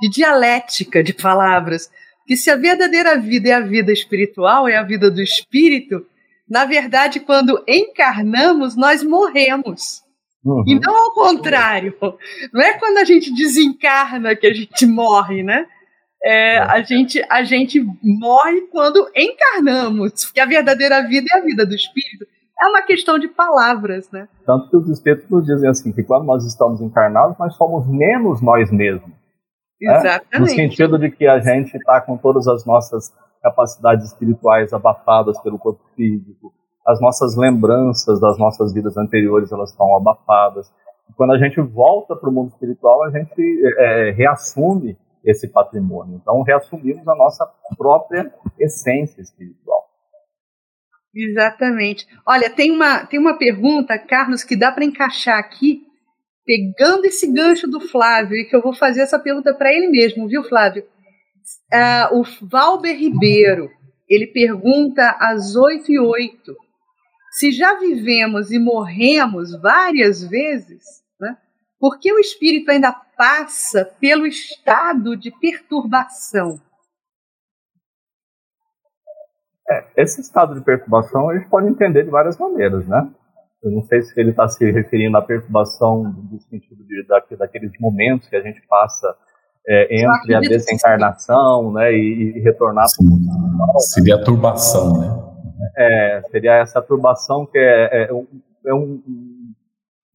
de dialética de palavras. Que se a verdadeira vida é a vida espiritual, é a vida do espírito, na verdade, quando encarnamos, nós morremos. Uhum. E não ao contrário. Não é quando a gente desencarna que a gente morre, né? É, a, gente, a gente morre quando encarnamos, porque a verdadeira vida é a vida do espírito. É uma questão de palavras, né? Tanto que os espíritos nos dizem assim, que quando nós estamos encarnados, nós somos menos nós mesmos. Exatamente. Né? No sentido de que a gente está com todas as nossas capacidades espirituais abafadas pelo corpo físico, as nossas lembranças das nossas vidas anteriores elas estão abafadas. E quando a gente volta para o mundo espiritual, a gente é, reassume esse patrimônio. Então, reassumimos a nossa própria essência espiritual. Exatamente. Olha, tem uma, tem uma pergunta, Carlos, que dá para encaixar aqui, pegando esse gancho do Flávio, e que eu vou fazer essa pergunta para ele mesmo, viu, Flávio? Uh, o Valber Ribeiro, ele pergunta às 8 e 8 se já vivemos e morremos várias vezes, né, por que o espírito ainda passa pelo estado de perturbação? É, esse estado de perturbação a gente pode entender de várias maneiras, né? Eu não sei se ele está se referindo à perturbação do sentido de, da, daqueles momentos que a gente passa é, entre a desencarnação né, e, e retornar para o mundo Seria a turbação, né? É, seria essa turbação que é, é, um, é um,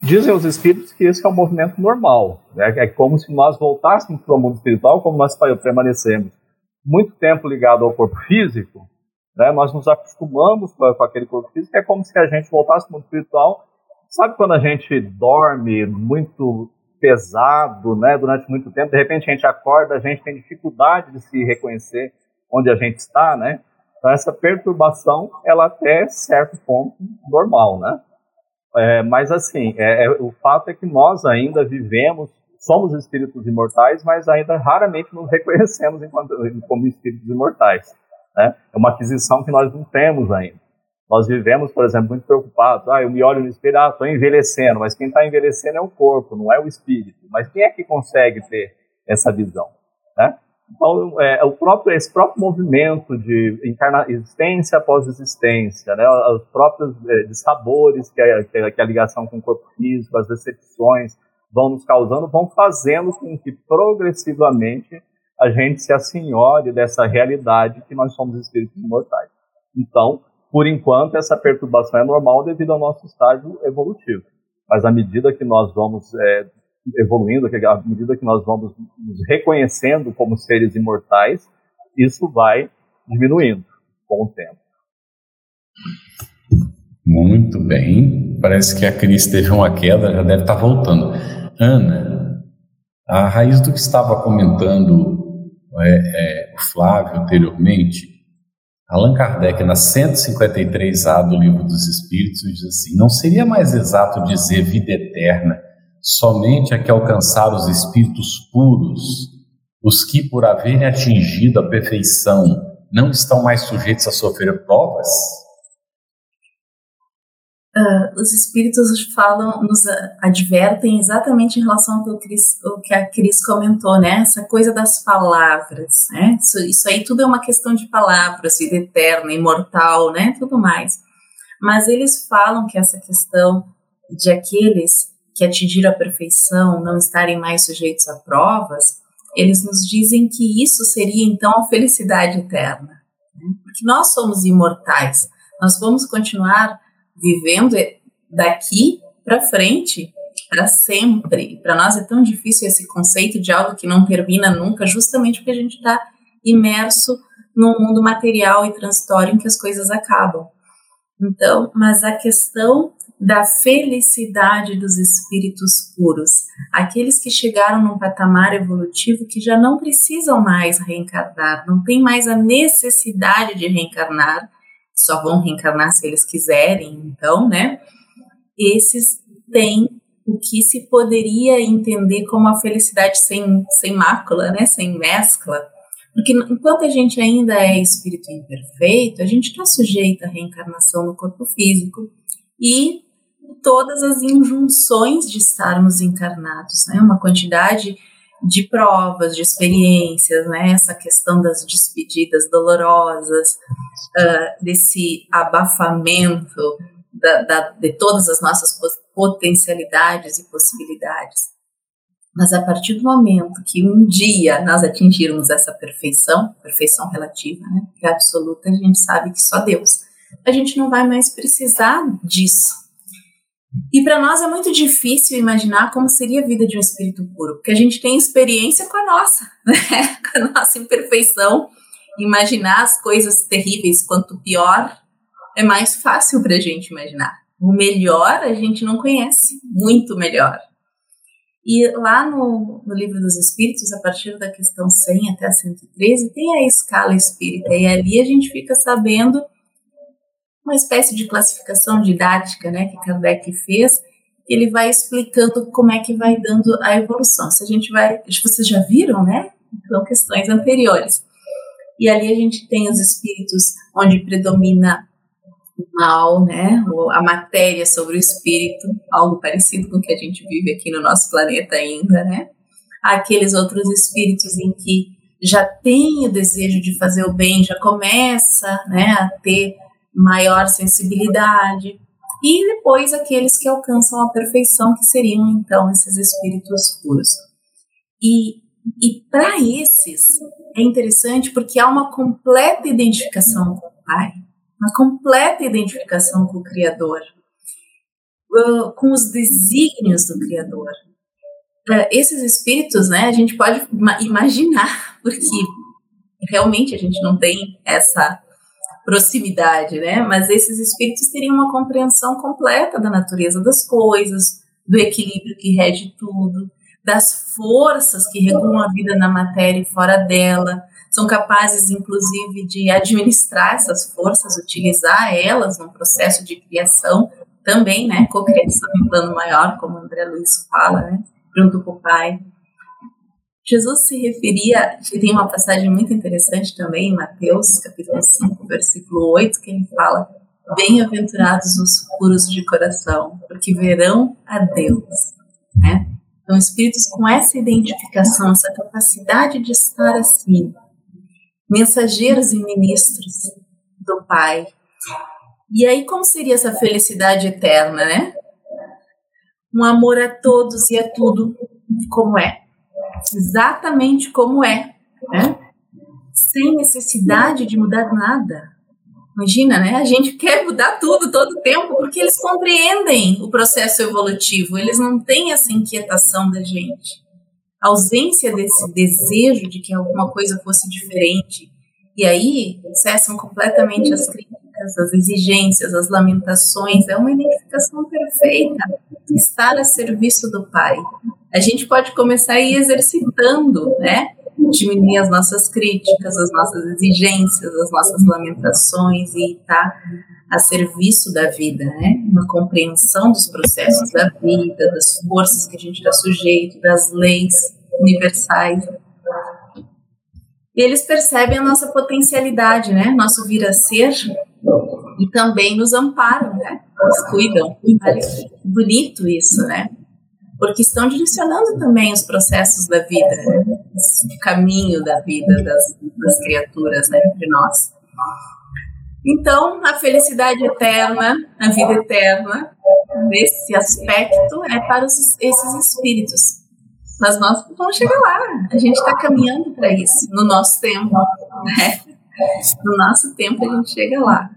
Dizem os espíritos que esse é um movimento normal. Né? É como se nós voltássemos para o mundo espiritual, como nós permanecemos muito tempo ligado ao corpo físico, né? Nós nos acostumamos com, com aquele corpo físico, é como se a gente voltasse para o mundo espiritual. Sabe quando a gente dorme muito pesado, né, durante muito tempo, de repente a gente acorda, a gente tem dificuldade de se reconhecer onde a gente está, né? Então essa perturbação, ela até certo ponto normal, né? É, mas assim, é, é, o fato é que nós ainda vivemos, somos espíritos imortais, mas ainda raramente nos reconhecemos enquanto, como espíritos imortais. Né? É uma aquisição que nós não temos ainda. Nós vivemos, por exemplo, muito preocupados. Ah, eu me olho no espelho, ah, estou envelhecendo, mas quem está envelhecendo é o corpo, não é o espírito. Mas quem é que consegue ter essa visão? Né? Então, é, o próprio, esse próprio movimento de encarna, existência após existência, né, os próprios é, sabores que a, que a ligação com o corpo físico, as decepções vão nos causando, vão fazendo com que progressivamente a gente se assenhore dessa realidade que nós somos espíritos imortais. Então, por enquanto, essa perturbação é normal devido ao nosso estágio evolutivo. Mas à medida que nós vamos é, evoluindo, à medida que nós vamos nos reconhecendo como seres imortais, isso vai diminuindo com o tempo. Muito bem. Parece que a Cris teve uma queda, já deve estar voltando. Ana, a raiz do que estava comentando é, é, o Flávio anteriormente, Allan Kardec, na 153A do Livro dos Espíritos, diz assim: Não seria mais exato dizer vida eterna somente a que alcançar os espíritos puros, os que, por haverem atingido a perfeição, não estão mais sujeitos a sofrer provas? Uh, os espíritos falam, nos advertem exatamente em relação ao que, o, o que a Cris comentou, né? Essa coisa das palavras, né? Isso, isso aí tudo é uma questão de palavras, vida eterna, imortal, né? Tudo mais. Mas eles falam que essa questão de aqueles que atingiram a perfeição não estarem mais sujeitos a provas, eles nos dizem que isso seria então a felicidade eterna. Né? Porque nós somos imortais, nós vamos continuar vivendo daqui para frente para sempre. Para nós é tão difícil esse conceito de algo que não termina nunca, justamente porque a gente está imerso num mundo material e transitório em que as coisas acabam. Então, mas a questão da felicidade dos espíritos puros, aqueles que chegaram num patamar evolutivo que já não precisam mais reencarnar, não tem mais a necessidade de reencarnar, só vão reencarnar se eles quiserem, então, né? Esses têm o que se poderia entender como a felicidade sem, sem mácula, né? Sem mescla. Porque enquanto a gente ainda é espírito imperfeito, a gente está sujeito à reencarnação no corpo físico e todas as injunções de estarmos encarnados, né? Uma quantidade de provas, de experiências, né? Essa questão das despedidas dolorosas, uh, desse abafamento da, da, de todas as nossas potencialidades e possibilidades. Mas a partir do momento que um dia nós atingirmos essa perfeição, perfeição relativa, né? É absoluta, a gente sabe que só Deus. A gente não vai mais precisar disso e para nós é muito difícil imaginar como seria a vida de um espírito puro, porque a gente tem experiência com a nossa, né? com a nossa imperfeição. Imaginar as coisas terríveis quanto pior é mais fácil para a gente imaginar. O melhor a gente não conhece, muito melhor. E lá no, no Livro dos Espíritos, a partir da questão 100 até a 113, tem a escala espírita, e ali a gente fica sabendo uma espécie de classificação didática né, que Kardec fez, ele vai explicando como é que vai dando a evolução. Se a gente vai, vocês já viram, né? São questões anteriores. E ali a gente tem os espíritos onde predomina o mal, né? A matéria sobre o espírito, algo parecido com o que a gente vive aqui no nosso planeta ainda, né? Aqueles outros espíritos em que já tem o desejo de fazer o bem, já começa, né, a ter maior sensibilidade, e depois aqueles que alcançam a perfeição, que seriam então esses espíritos puros. E, e para esses é interessante porque há uma completa identificação com o Pai, uma completa identificação com o Criador, com os desígnios do Criador. Uh, esses espíritos, né, a gente pode imaginar, porque realmente a gente não tem essa proximidade, né? Mas esses espíritos teriam uma compreensão completa da natureza das coisas, do equilíbrio que rege tudo, das forças que regulam a vida na matéria e fora dela, são capazes, inclusive, de administrar essas forças, utilizar elas no processo de criação também, né, co-criação em plano maior, como André Luiz fala, né, junto com o Pai. Jesus se referia, e tem uma passagem muito interessante também em Mateus, capítulo 5, versículo 8, que ele fala: Bem-aventurados os puros de coração, porque verão a Deus. Né? Então, espíritos com essa identificação, essa capacidade de estar assim, mensageiros e ministros do Pai. E aí, como seria essa felicidade eterna, né? Um amor a todos e a tudo como é exatamente como é, né? sem necessidade de mudar nada. Imagina, né? A gente quer mudar tudo todo tempo porque eles compreendem o processo evolutivo, eles não têm essa inquietação da gente. A ausência desse desejo de que alguma coisa fosse diferente. E aí cessam completamente as críticas, as exigências, as lamentações. É uma identificação perfeita. Estar a serviço do Pai a gente pode começar a ir exercitando, né? Diminuir as nossas críticas, as nossas exigências, as nossas lamentações e estar tá a serviço da vida, né? Uma compreensão dos processos da vida, das forças que a gente está sujeito, das leis universais. E eles percebem a nossa potencialidade, né? Nosso vir a ser e também nos amparam, né? Nos cuidam. Bonito isso, né? porque estão direcionando também os processos da vida, né? o caminho da vida das, das criaturas né, entre nós. Então, a felicidade eterna, a vida eterna, nesse aspecto, é para os, esses espíritos. Mas nós vamos chegar lá, a gente está caminhando para isso, no nosso tempo. Né? No nosso tempo, a gente chega lá.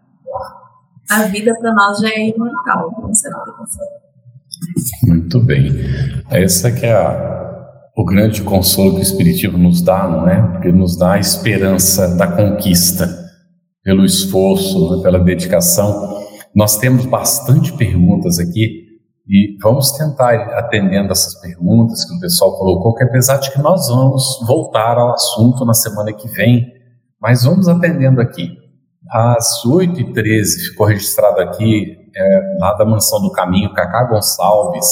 A vida para nós já é imortal, com certeza. Muito bem. Essa que é a, o grande consolo que o Espiritismo nos dá, não é? Porque nos dá a esperança da conquista, pelo esforço, né? pela dedicação. Nós temos bastante perguntas aqui e vamos tentar atendendo essas perguntas que o pessoal colocou, que apesar de que nós vamos voltar ao assunto na semana que vem, mas vamos atendendo aqui. Às 8h13 ficou registrado aqui é, lá da Mansão do Caminho, Cacá Gonçalves,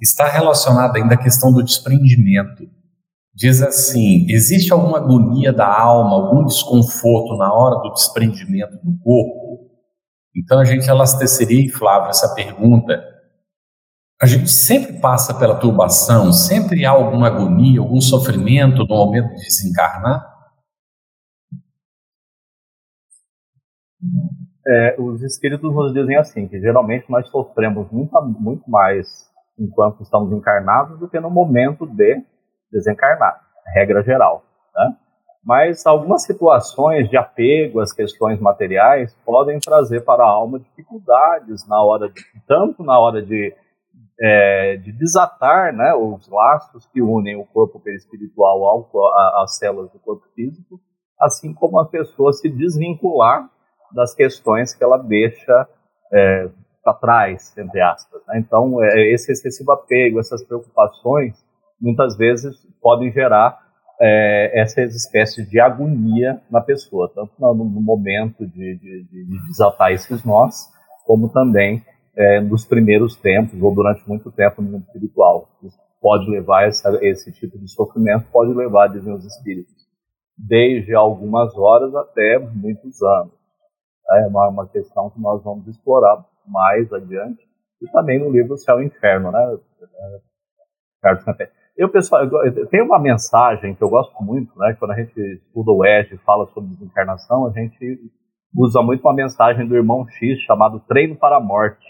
está relacionada ainda à questão do desprendimento. Diz assim: existe alguma agonia da alma, algum desconforto na hora do desprendimento do corpo? Então a gente elasteceria, Flávio, essa pergunta. A gente sempre passa pela turbação, sempre há alguma agonia, algum sofrimento no momento de desencarnar? É, os espíritos nos dizem assim, que geralmente nós sofremos muito, muito mais enquanto estamos encarnados do que no momento de desencarnar, regra geral. Né? Mas algumas situações de apego às questões materiais podem trazer para a alma dificuldades na hora de, tanto na hora de, é, de desatar né, os laços que unem o corpo perispiritual às células do corpo físico, assim como a pessoa se desvincular das questões que ela deixa é, para trás, entre aspas. Né? Então, é, esse excessivo apego, essas preocupações, muitas vezes podem gerar é, essas espécies de agonia na pessoa, tanto no, no momento de, de, de, desatar esses nós, como também é, nos primeiros tempos ou durante muito tempo no mundo espiritual. Pode levar essa, esse tipo de sofrimento, pode levar, dizem os espíritos, desde algumas horas até muitos anos. É uma, uma questão que nós vamos explorar mais adiante. E também no livro Céu e Inferno, né? Eu, pessoal, eu, tem uma mensagem que eu gosto muito, né? Quando a gente estuda o EG e fala sobre desencarnação, a gente usa muito uma mensagem do irmão X chamado Treino para a Morte,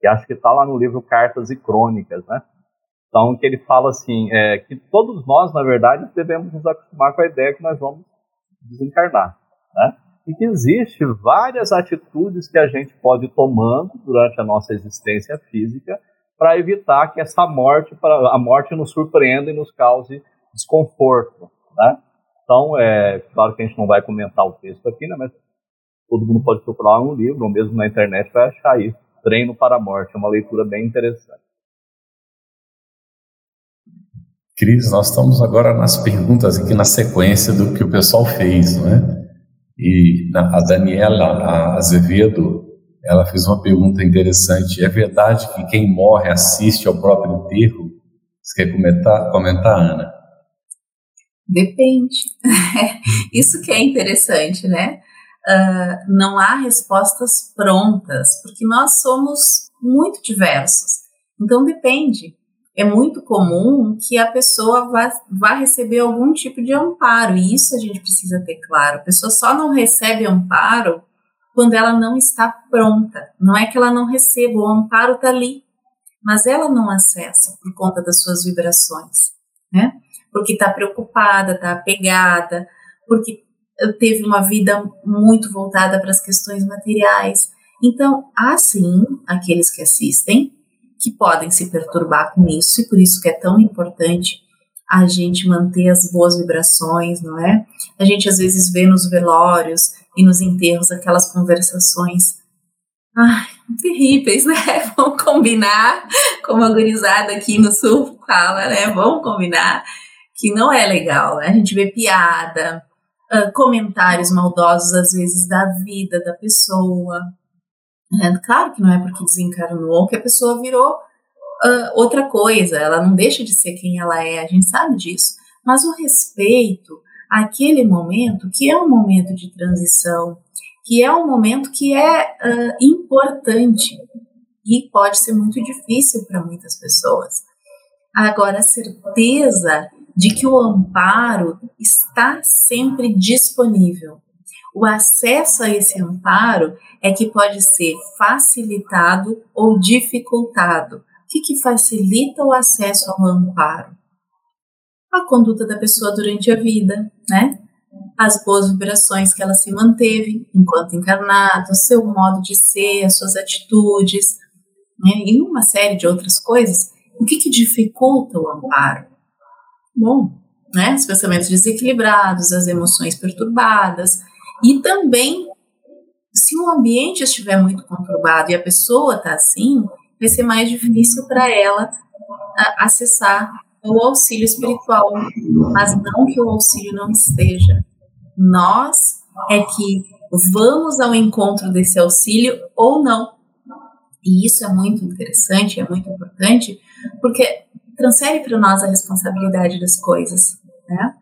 que acho que está lá no livro Cartas e Crônicas, né? Então, que ele fala assim, é, que todos nós, na verdade, devemos nos acostumar com a ideia que nós vamos desencarnar, né? E que existe várias atitudes que a gente pode tomando durante a nossa existência física para evitar que essa morte, a morte nos surpreenda e nos cause desconforto, né? Então, é claro que a gente não vai comentar o texto aqui, né? Mas todo mundo pode procurar um livro, ou mesmo na internet vai achar aí. Treino para a Morte, é uma leitura bem interessante. Cris, nós estamos agora nas perguntas aqui na sequência do que o pessoal fez, não é? E a Daniela Azevedo, ela fez uma pergunta interessante. É verdade que quem morre assiste ao próprio enterro? Você quer comentar, comentar Ana? Depende. Isso que é interessante, né? Uh, não há respostas prontas, porque nós somos muito diversos. Então depende. É muito comum que a pessoa vá, vá receber algum tipo de amparo, e isso a gente precisa ter claro. A pessoa só não recebe amparo quando ela não está pronta. Não é que ela não receba, o amparo está ali, mas ela não acessa por conta das suas vibrações, né? Porque está preocupada, está apegada, porque teve uma vida muito voltada para as questões materiais. Então, há sim aqueles que assistem que podem se perturbar com isso, e por isso que é tão importante a gente manter as boas vibrações, não é? A gente às vezes vê nos velórios e nos enterros aquelas conversações ai, terríveis, né? Vamos combinar, como a gurizada aqui no sul fala, né? Vamos combinar que não é legal, né? A gente vê piada, uh, comentários maldosos às vezes da vida da pessoa, é, claro que não é porque desencarnou que a pessoa virou uh, outra coisa, ela não deixa de ser quem ela é, a gente sabe disso. Mas o respeito àquele momento, que é um momento de transição, que é um momento que é uh, importante e pode ser muito difícil para muitas pessoas. Agora, a certeza de que o amparo está sempre disponível. O acesso a esse amparo é que pode ser facilitado ou dificultado. O que, que facilita o acesso ao amparo? A conduta da pessoa durante a vida, né? As boas vibrações que ela se manteve enquanto encarnado, o seu modo de ser, as suas atitudes, né? e uma série de outras coisas. O que, que dificulta o amparo? Bom, né? Os pensamentos desequilibrados, as emoções perturbadas e também se o ambiente estiver muito conturbado e a pessoa está assim, vai ser mais difícil para ela acessar o auxílio espiritual, mas não que o auxílio não esteja. Nós é que vamos ao encontro desse auxílio ou não. E isso é muito interessante, é muito importante, porque transfere para nós a responsabilidade das coisas, né?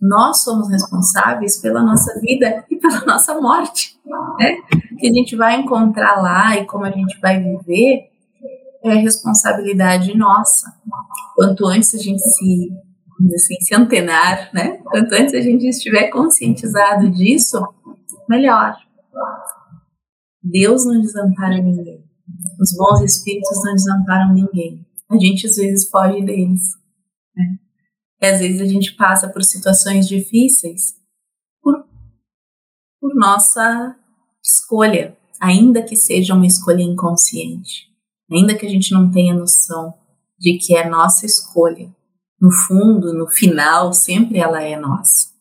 Nós somos responsáveis pela nossa vida e pela nossa morte, né? Que a gente vai encontrar lá e como a gente vai viver é responsabilidade nossa. Quanto antes a gente se, assim, se antenar, né? Quanto antes a gente estiver conscientizado disso, melhor. Deus não desampara ninguém. Os bons espíritos não desamparam ninguém. A gente às vezes foge deles. E às vezes a gente passa por situações difíceis por, por nossa escolha, ainda que seja uma escolha inconsciente, ainda que a gente não tenha noção de que é nossa escolha. No fundo, no final, sempre ela é nossa.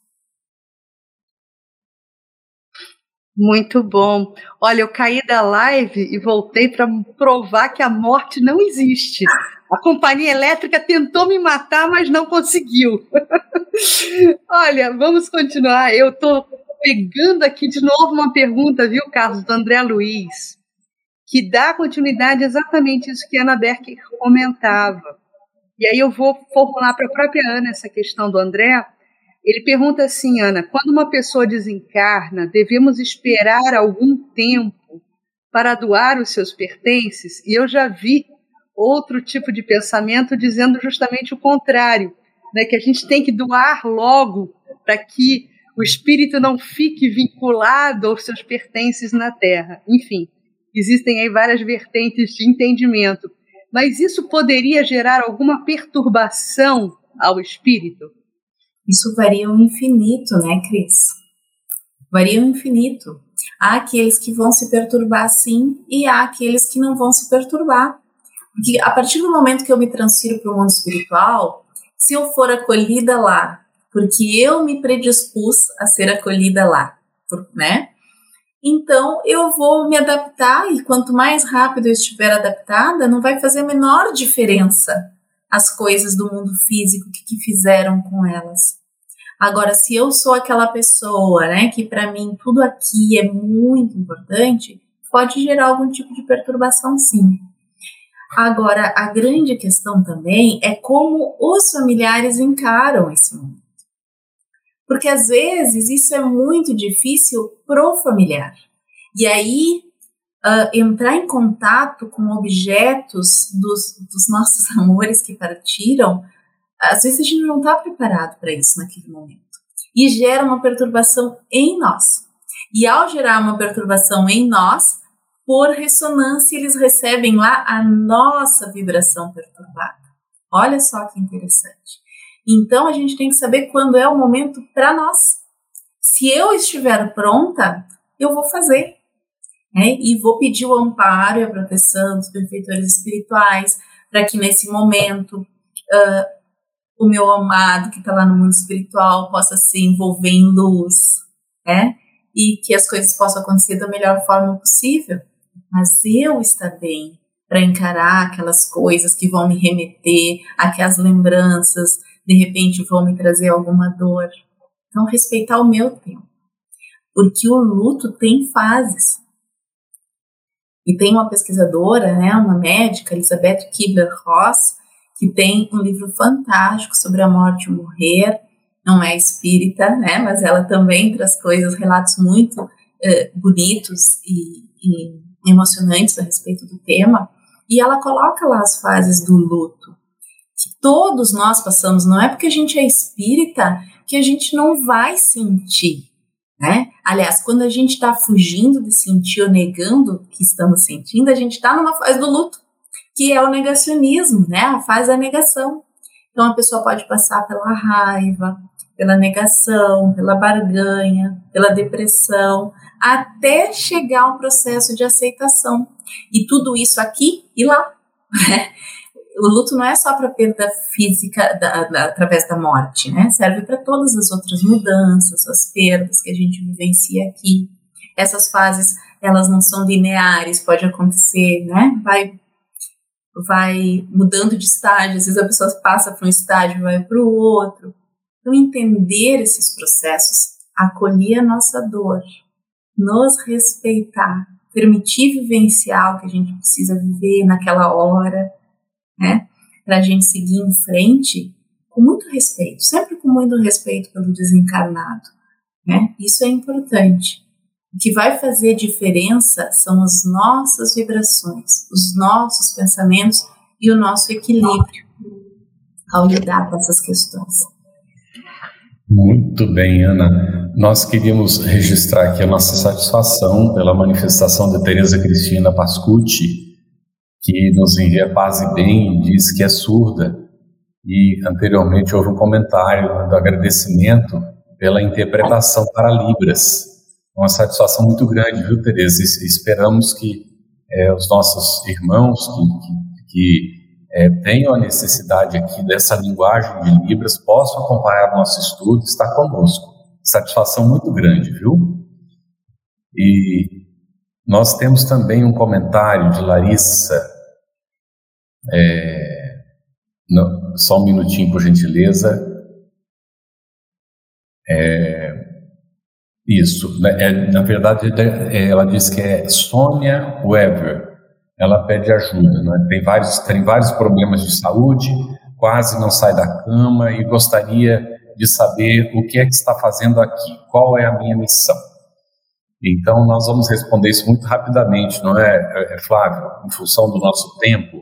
Muito bom. Olha, eu caí da live e voltei para provar que a morte não existe. A companhia elétrica tentou me matar, mas não conseguiu. Olha, vamos continuar. Eu estou pegando aqui de novo uma pergunta, viu, Carlos, do André Luiz, que dá continuidade exatamente isso que a Ana Berker comentava. E aí eu vou formular para a própria Ana essa questão do André. Ele pergunta assim, Ana, quando uma pessoa desencarna, devemos esperar algum tempo para doar os seus pertences? E eu já vi outro tipo de pensamento dizendo justamente o contrário, né, que a gente tem que doar logo para que o espírito não fique vinculado aos seus pertences na Terra. Enfim, existem aí várias vertentes de entendimento, mas isso poderia gerar alguma perturbação ao espírito? Isso varia o infinito, né, Cris? Varia o infinito. Há aqueles que vão se perturbar sim e há aqueles que não vão se perturbar. Porque a partir do momento que eu me transfiro para o mundo espiritual, se eu for acolhida lá, porque eu me predispus a ser acolhida lá, né? Então eu vou me adaptar e quanto mais rápido eu estiver adaptada, não vai fazer a menor diferença as coisas do mundo físico, que, que fizeram com elas. Agora, se eu sou aquela pessoa, né, que para mim tudo aqui é muito importante, pode gerar algum tipo de perturbação, sim. Agora, a grande questão também é como os familiares encaram esse momento. Porque às vezes isso é muito difícil pro familiar. E aí, uh, entrar em contato com objetos dos, dos nossos amores que partiram, às vezes a gente não está preparado para isso naquele momento. E gera uma perturbação em nós. E ao gerar uma perturbação em nós, por ressonância, eles recebem lá a nossa vibração perturbada. Olha só que interessante. Então a gente tem que saber quando é o momento para nós. Se eu estiver pronta, eu vou fazer. Né? E vou pedir o amparo e a proteção dos benfeitores espirituais, para que nesse momento uh, o meu amado que está lá no mundo espiritual possa se envolver em luz, né? E que as coisas possam acontecer da melhor forma possível mas eu estar bem para encarar aquelas coisas que vão me remeter, aquelas lembranças, de repente vão me trazer alguma dor. Então, respeitar o meu tempo. Porque o luto tem fases. E tem uma pesquisadora, né, uma médica, Elizabeth Kubler-Ross, que tem um livro fantástico sobre a morte e morrer. Não é espírita, né, mas ela também traz coisas, relatos muito eh, bonitos e, e emocionantes a respeito do tema, e ela coloca lá as fases do luto, que todos nós passamos, não é porque a gente é espírita que a gente não vai sentir, né? Aliás, quando a gente está fugindo de sentir ou negando que estamos sentindo, a gente está numa fase do luto, que é o negacionismo, né? A fase da negação. Então a pessoa pode passar pela raiva, pela negação, pela barganha, pela depressão, até chegar ao processo de aceitação. E tudo isso aqui e lá. Né? O luto não é só para perda física da, da, através da morte, né? Serve para todas as outras mudanças, as perdas que a gente vivencia aqui. Essas fases, elas não são lineares, pode acontecer, né? Vai vai mudando de estágio, às vezes a pessoa passa para um estágio vai para o outro. Então, entender esses processos, acolher a nossa dor, nos respeitar, permitir vivenciar o que a gente precisa viver naquela hora, né? Para a gente seguir em frente com muito respeito, sempre com muito respeito pelo desencarnado, né? Isso é importante. O que vai fazer diferença são as nossas vibrações, os nossos pensamentos e o nosso equilíbrio ao lidar com essas questões. Muito bem, Ana. Nós queríamos registrar aqui a nossa satisfação pela manifestação de Tereza Cristina Pascucci, que nos envia paz e bem, diz que é surda. E anteriormente houve um comentário do agradecimento pela interpretação para Libras. Uma satisfação muito grande, viu, Tereza? esperamos que é, os nossos irmãos que, que, que é, tenham a necessidade aqui dessa linguagem de Libras, possam acompanhar nosso estudo, estar conosco. Satisfação muito grande, viu? E nós temos também um comentário de Larissa. É, só um minutinho, por gentileza. É, isso, né, é, na verdade, é, ela diz que é Sônia Weber ela pede ajuda. Né? Tem, vários, tem vários problemas de saúde, quase não sai da cama e gostaria de saber o que é que está fazendo aqui, qual é a minha missão. Então, nós vamos responder isso muito rapidamente, não é, é, é Flávio? Em função do nosso tempo,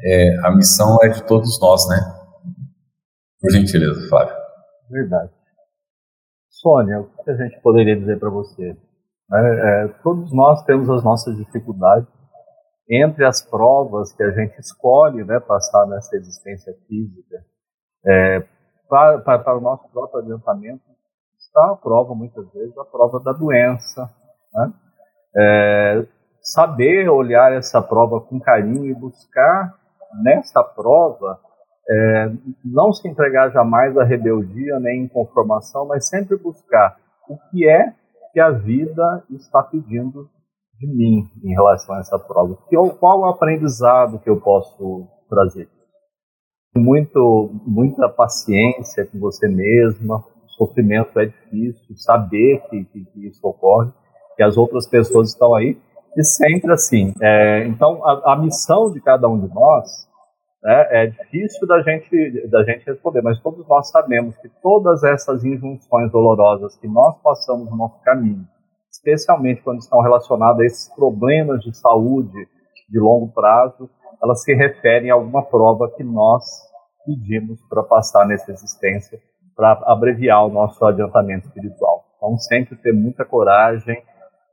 é, a missão é de todos nós, né? Por gentileza, Flávio. Verdade. Sônia, o que a gente poderia dizer para você? É, é, todos nós temos as nossas dificuldades, entre as provas que a gente escolhe né, passar nessa existência física, é, para, o nosso próprio adiantamento, está a prova, muitas vezes, a prova da doença. Né? É, saber olhar essa prova com carinho e buscar nessa prova é, não se entregar jamais à rebeldia nem inconformação, mas sempre buscar o que é que a vida está pedindo de mim em relação a essa prova? Qual o aprendizado que eu posso trazer? muito, muita paciência com você mesma. Sofrimento é difícil, saber que, que, que isso ocorre, que as outras pessoas estão aí. E sempre assim. É, então, a, a, missão de cada um de nós né, é difícil da gente, da gente responder, mas todos nós sabemos que todas essas injunções dolorosas que nós passamos no nosso caminho, especialmente quando estão relacionadas a esses problemas de saúde de longo prazo, elas se referem a alguma prova que nós pedimos para passar nessa existência, para abreviar o nosso adiantamento espiritual. Então, sempre ter muita coragem,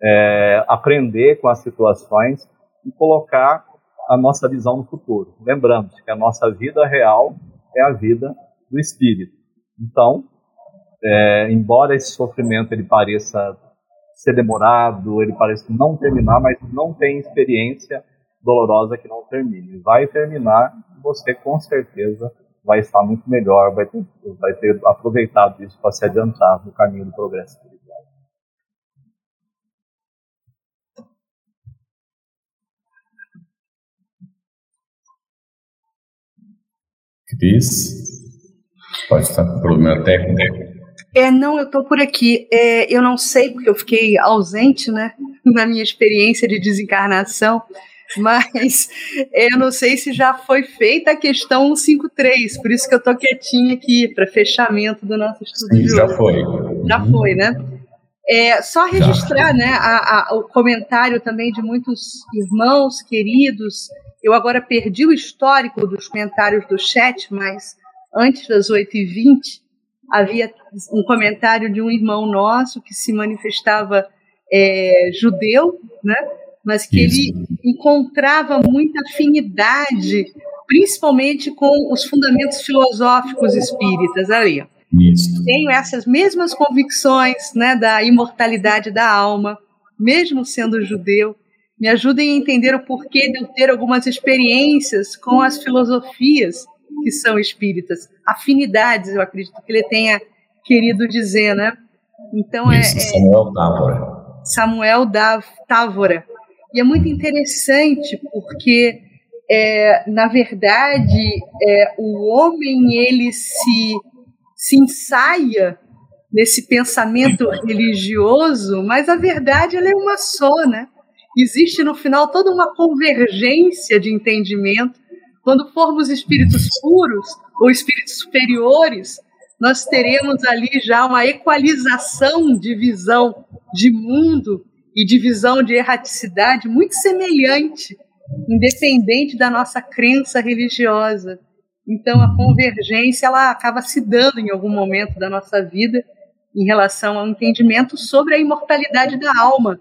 é, aprender com as situações e colocar a nossa visão no futuro. Lembrando que a nossa vida real é a vida do espírito. Então, é, embora esse sofrimento ele pareça ser demorado, ele pareça não terminar, mas não tem experiência dolorosa que não termine. Vai terminar você com certeza vai estar muito melhor, vai ter, vai ter aproveitado isso para se adiantar no caminho do progresso espiritual. Cris, pode estar com problema técnico. É, não, eu estou por aqui. É, eu não sei, porque eu fiquei ausente, né, na minha experiência de desencarnação mas eu não sei se já foi feita a questão 153, por isso que eu estou quietinha aqui para fechamento do nosso estudo Sim, já foi. Já uhum. foi, né? É, só registrar né, a, a, o comentário também de muitos irmãos queridos. Eu agora perdi o histórico dos comentários do chat, mas antes das 8h20 havia um comentário de um irmão nosso que se manifestava é, judeu, né? mas que Isso. ele encontrava muita afinidade, principalmente com os fundamentos filosóficos espíritas ali. Isso. Tenho essas mesmas convicções né, da imortalidade da alma, mesmo sendo judeu. Me ajudem a entender o porquê de eu ter algumas experiências com as filosofias que são espíritas. Afinidades, eu acredito que ele tenha querido dizer, né? Então Isso, é, é. Samuel Távora. Samuel da Távora. E é muito interessante porque, é, na verdade, é, o homem ele se, se ensaia nesse pensamento religioso, mas a verdade ela é uma só, né? Existe no final toda uma convergência de entendimento. Quando formos espíritos puros ou espíritos superiores, nós teremos ali já uma equalização de visão de mundo e divisão de erraticidade muito semelhante, independente da nossa crença religiosa. Então, a convergência ela acaba se dando em algum momento da nossa vida em relação ao entendimento sobre a imortalidade da alma,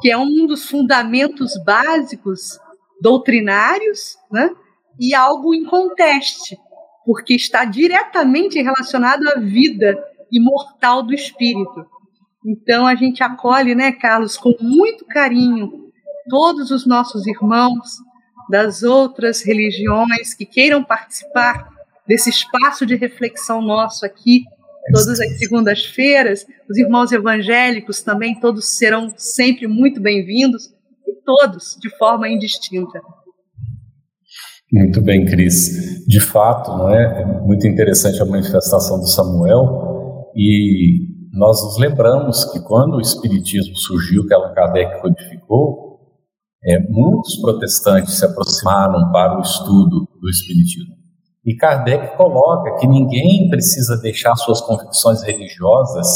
que é um dos fundamentos básicos doutrinários, né? E algo inconteste, porque está diretamente relacionado à vida imortal do espírito. Então a gente acolhe, né, Carlos, com muito carinho todos os nossos irmãos das outras religiões que queiram participar desse espaço de reflexão nosso aqui, todas as segundas-feiras. Os irmãos evangélicos também, todos serão sempre muito bem-vindos, e todos de forma indistinta. Muito bem, Cris. De fato, não é? é muito interessante a manifestação do Samuel e nós nos lembramos que quando o Espiritismo surgiu, que Allan Kardec codificou, é, muitos protestantes se aproximaram para o estudo do Espiritismo. E Kardec coloca que ninguém precisa deixar suas convicções religiosas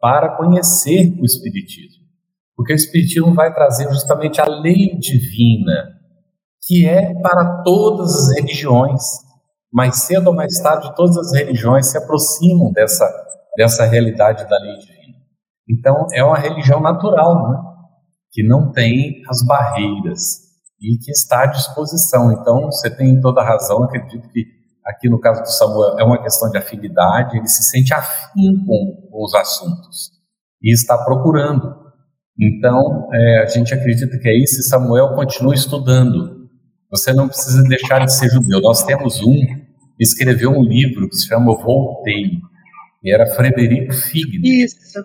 para conhecer o Espiritismo. Porque o Espiritismo vai trazer justamente a lei divina, que é para todas as religiões. Mais cedo ou mais tarde, todas as religiões se aproximam dessa dessa realidade da lei divina. Então, é uma religião natural, né? que não tem as barreiras e que está à disposição. Então, você tem toda a razão, acredito que aqui no caso do Samuel é uma questão de afinidade, ele se sente afim com, os assuntos e está procurando. Então, é, a gente acredita que é isso e Samuel continua estudando. Você não precisa deixar de ser judeu. Nós temos um que escreveu um livro que se chama Voltei, e era Frederico Figner. Isso.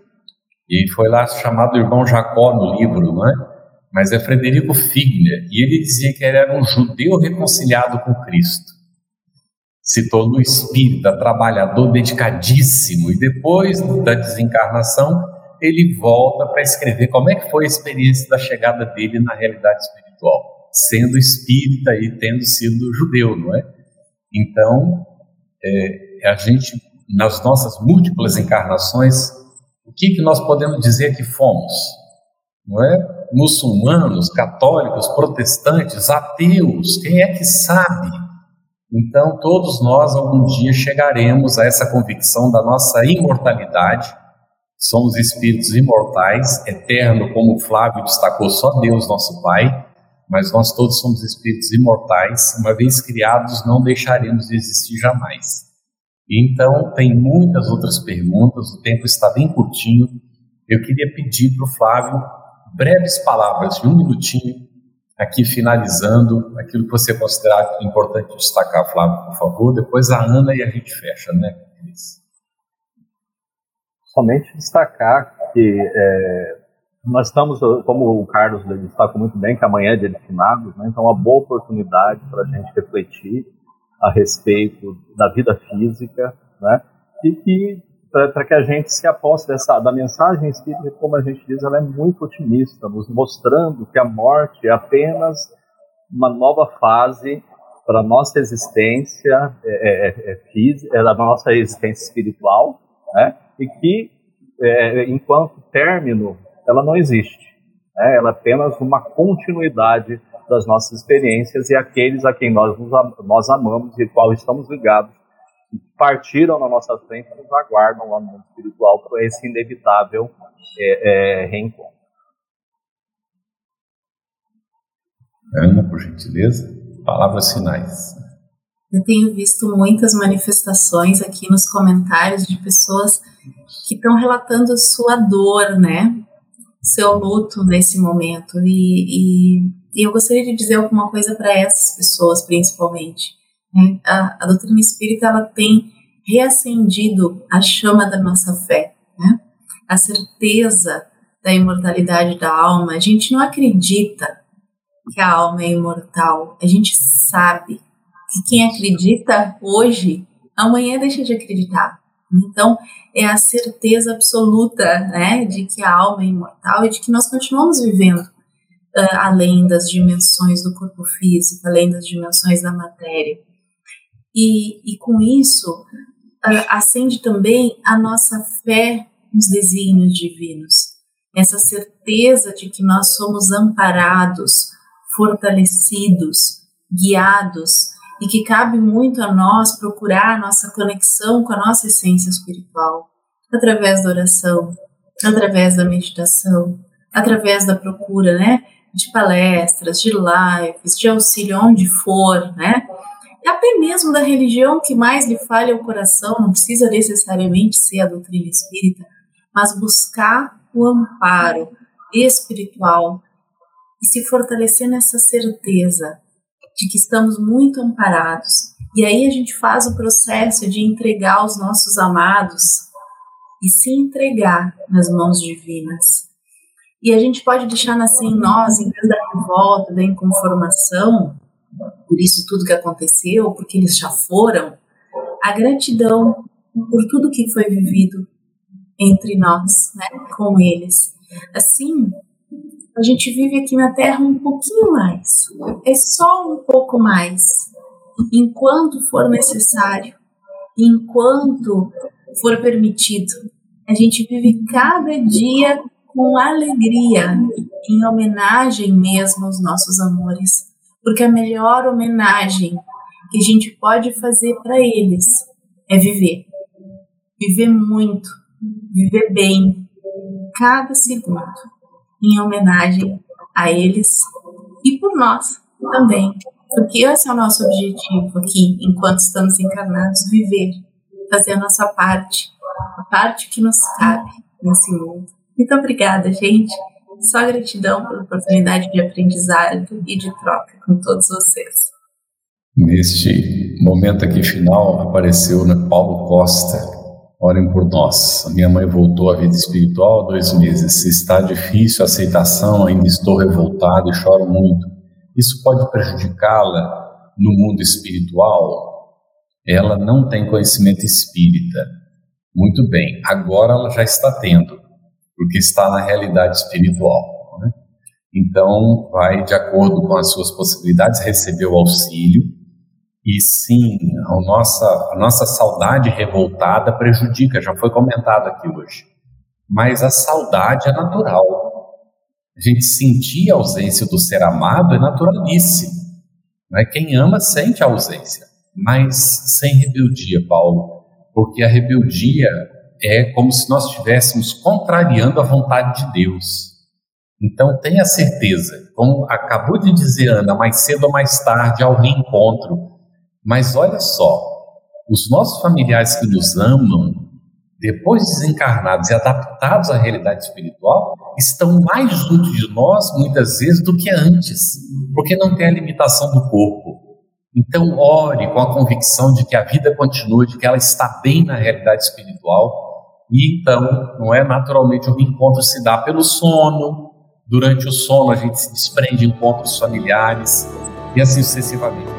E foi lá chamado irmão Jacó no livro, não é? Mas é Frederico Figner, e ele dizia que ele era um judeu reconciliado com Cristo. se tornou espírita, trabalhador dedicadíssimo, e depois da desencarnação, ele volta para escrever como é que foi a experiência da chegada dele na realidade espiritual, sendo espírita e tendo sido judeu, não é? Então, é, a gente, nas nossas múltiplas encarnações, o que, que nós podemos dizer que fomos? Não é? Muçulmanos, católicos, protestantes, ateus, quem é que sabe? Então, todos nós algum dia chegaremos a essa convicção da nossa imortalidade. Somos espíritos imortais, eterno, como Flávio destacou, só Deus, nosso Pai, mas nós todos somos espíritos imortais, uma vez criados, não deixaremos de existir jamais. Então, tem muitas outras perguntas, o tempo está bem curtinho. Eu queria pedir para o Flávio breves palavras, de um minutinho, aqui finalizando aquilo que você considerar importante destacar, Flávio, por favor. Depois a Ana e a gente fecha, né, Cris? Somente destacar que é, nós estamos, como o Carlos destacou muito bem, que amanhã é dia de finados, né, então é uma boa oportunidade para a gente refletir a respeito da vida física, né? E que para que a gente se aposte dessa da mensagem espírita, como a gente diz, ela é muito otimista, nos mostrando que a morte é apenas uma nova fase para a nossa existência é, é, é física, é da nossa existência espiritual, né? E que é, enquanto término ela não existe, né? ela é apenas uma continuidade das nossas experiências e aqueles a quem nós, nós amamos e qual estamos ligados partiram na nossa frente e nos aguardam lá no mundo espiritual para esse inevitável é, é, reencontro. Ana, por gentileza, palavras finais. Eu tenho visto muitas manifestações aqui nos comentários de pessoas que estão relatando sua dor, né? Seu luto nesse momento. E, e e eu gostaria de dizer alguma coisa para essas pessoas, principalmente. Né? A, a, doutrina espírita ela tem reacendido a chama da nossa fé, né? a certeza da imortalidade da alma. A gente não acredita que a alma é imortal, a gente sabe que quem acredita hoje, amanhã deixa de acreditar. Então, é a certeza absoluta né, de que a alma é imortal e de que nós continuamos vivendo uh, além das dimensões do corpo físico, além das dimensões da matéria. E, e com isso, uh, acende também a nossa fé nos desígnios divinos, essa certeza de que nós somos amparados, fortalecidos, guiados e que cabe muito a nós procurar a nossa conexão com a nossa essência espiritual através da oração, através da meditação, através da procura, né, de palestras, de lives, de auxílio onde for, né? Até mesmo da religião que mais lhe falha o coração, não precisa necessariamente ser a doutrina espírita, mas buscar o amparo espiritual e se fortalecer nessa certeza de que estamos muito amparados. E aí a gente faz o processo de entregar os nossos amados e se entregar nas mãos divinas e a gente pode deixar nascer em nós, em vez da revolta, da inconformação, por isso tudo que aconteceu, porque eles já foram, a gratidão por tudo que foi vivido entre nós, né, com eles. Assim, a gente vive aqui na Terra um pouquinho mais, é só um pouco mais, enquanto for necessário, enquanto for permitido. A gente vive cada dia com alegria, em homenagem mesmo aos nossos amores, porque a melhor homenagem que a gente pode fazer para eles é viver. Viver muito, viver bem, cada segundo, em homenagem a eles e por nós também, porque esse é o nosso objetivo aqui, enquanto estamos encarnados, viver, fazer a nossa parte, a parte que nos cabe nesse mundo. Muito obrigada, gente. Só gratidão pela oportunidade de aprendizado e de troca com todos vocês. Neste momento aqui final, apareceu né, Paulo Costa. Orem por nós. A minha mãe voltou à vida espiritual há dois meses. Se está difícil a aceitação, ainda estou revoltado e choro muito. Isso pode prejudicá-la no mundo espiritual? ela não tem conhecimento espírita. Muito bem, agora ela já está tendo, porque está na realidade espiritual. Né? Então, vai de acordo com as suas possibilidades receber o auxílio. E sim, a nossa, a nossa saudade revoltada prejudica, já foi comentado aqui hoje. Mas a saudade é natural. A gente sentir a ausência do ser amado é naturalíssimo. Né? Quem ama sente a ausência, mas sem rebeldia, Paulo, porque a rebeldia é como se nós estivéssemos contrariando a vontade de Deus. Então tenha certeza, como acabou de dizer Ana, mais cedo ou mais tarde ao reencontro. Mas olha só, os nossos familiares que nos amam, depois desencarnados e adaptados à realidade espiritual, estão mais junto de nós muitas vezes do que antes, porque não tem a limitação do corpo. Então, ore com a convicção de que a vida continua, de que ela está bem na realidade espiritual. E então, não é naturalmente o reencontro se dá pelo sono. Durante o sono, a gente se desprende de encontros familiares e assim sucessivamente.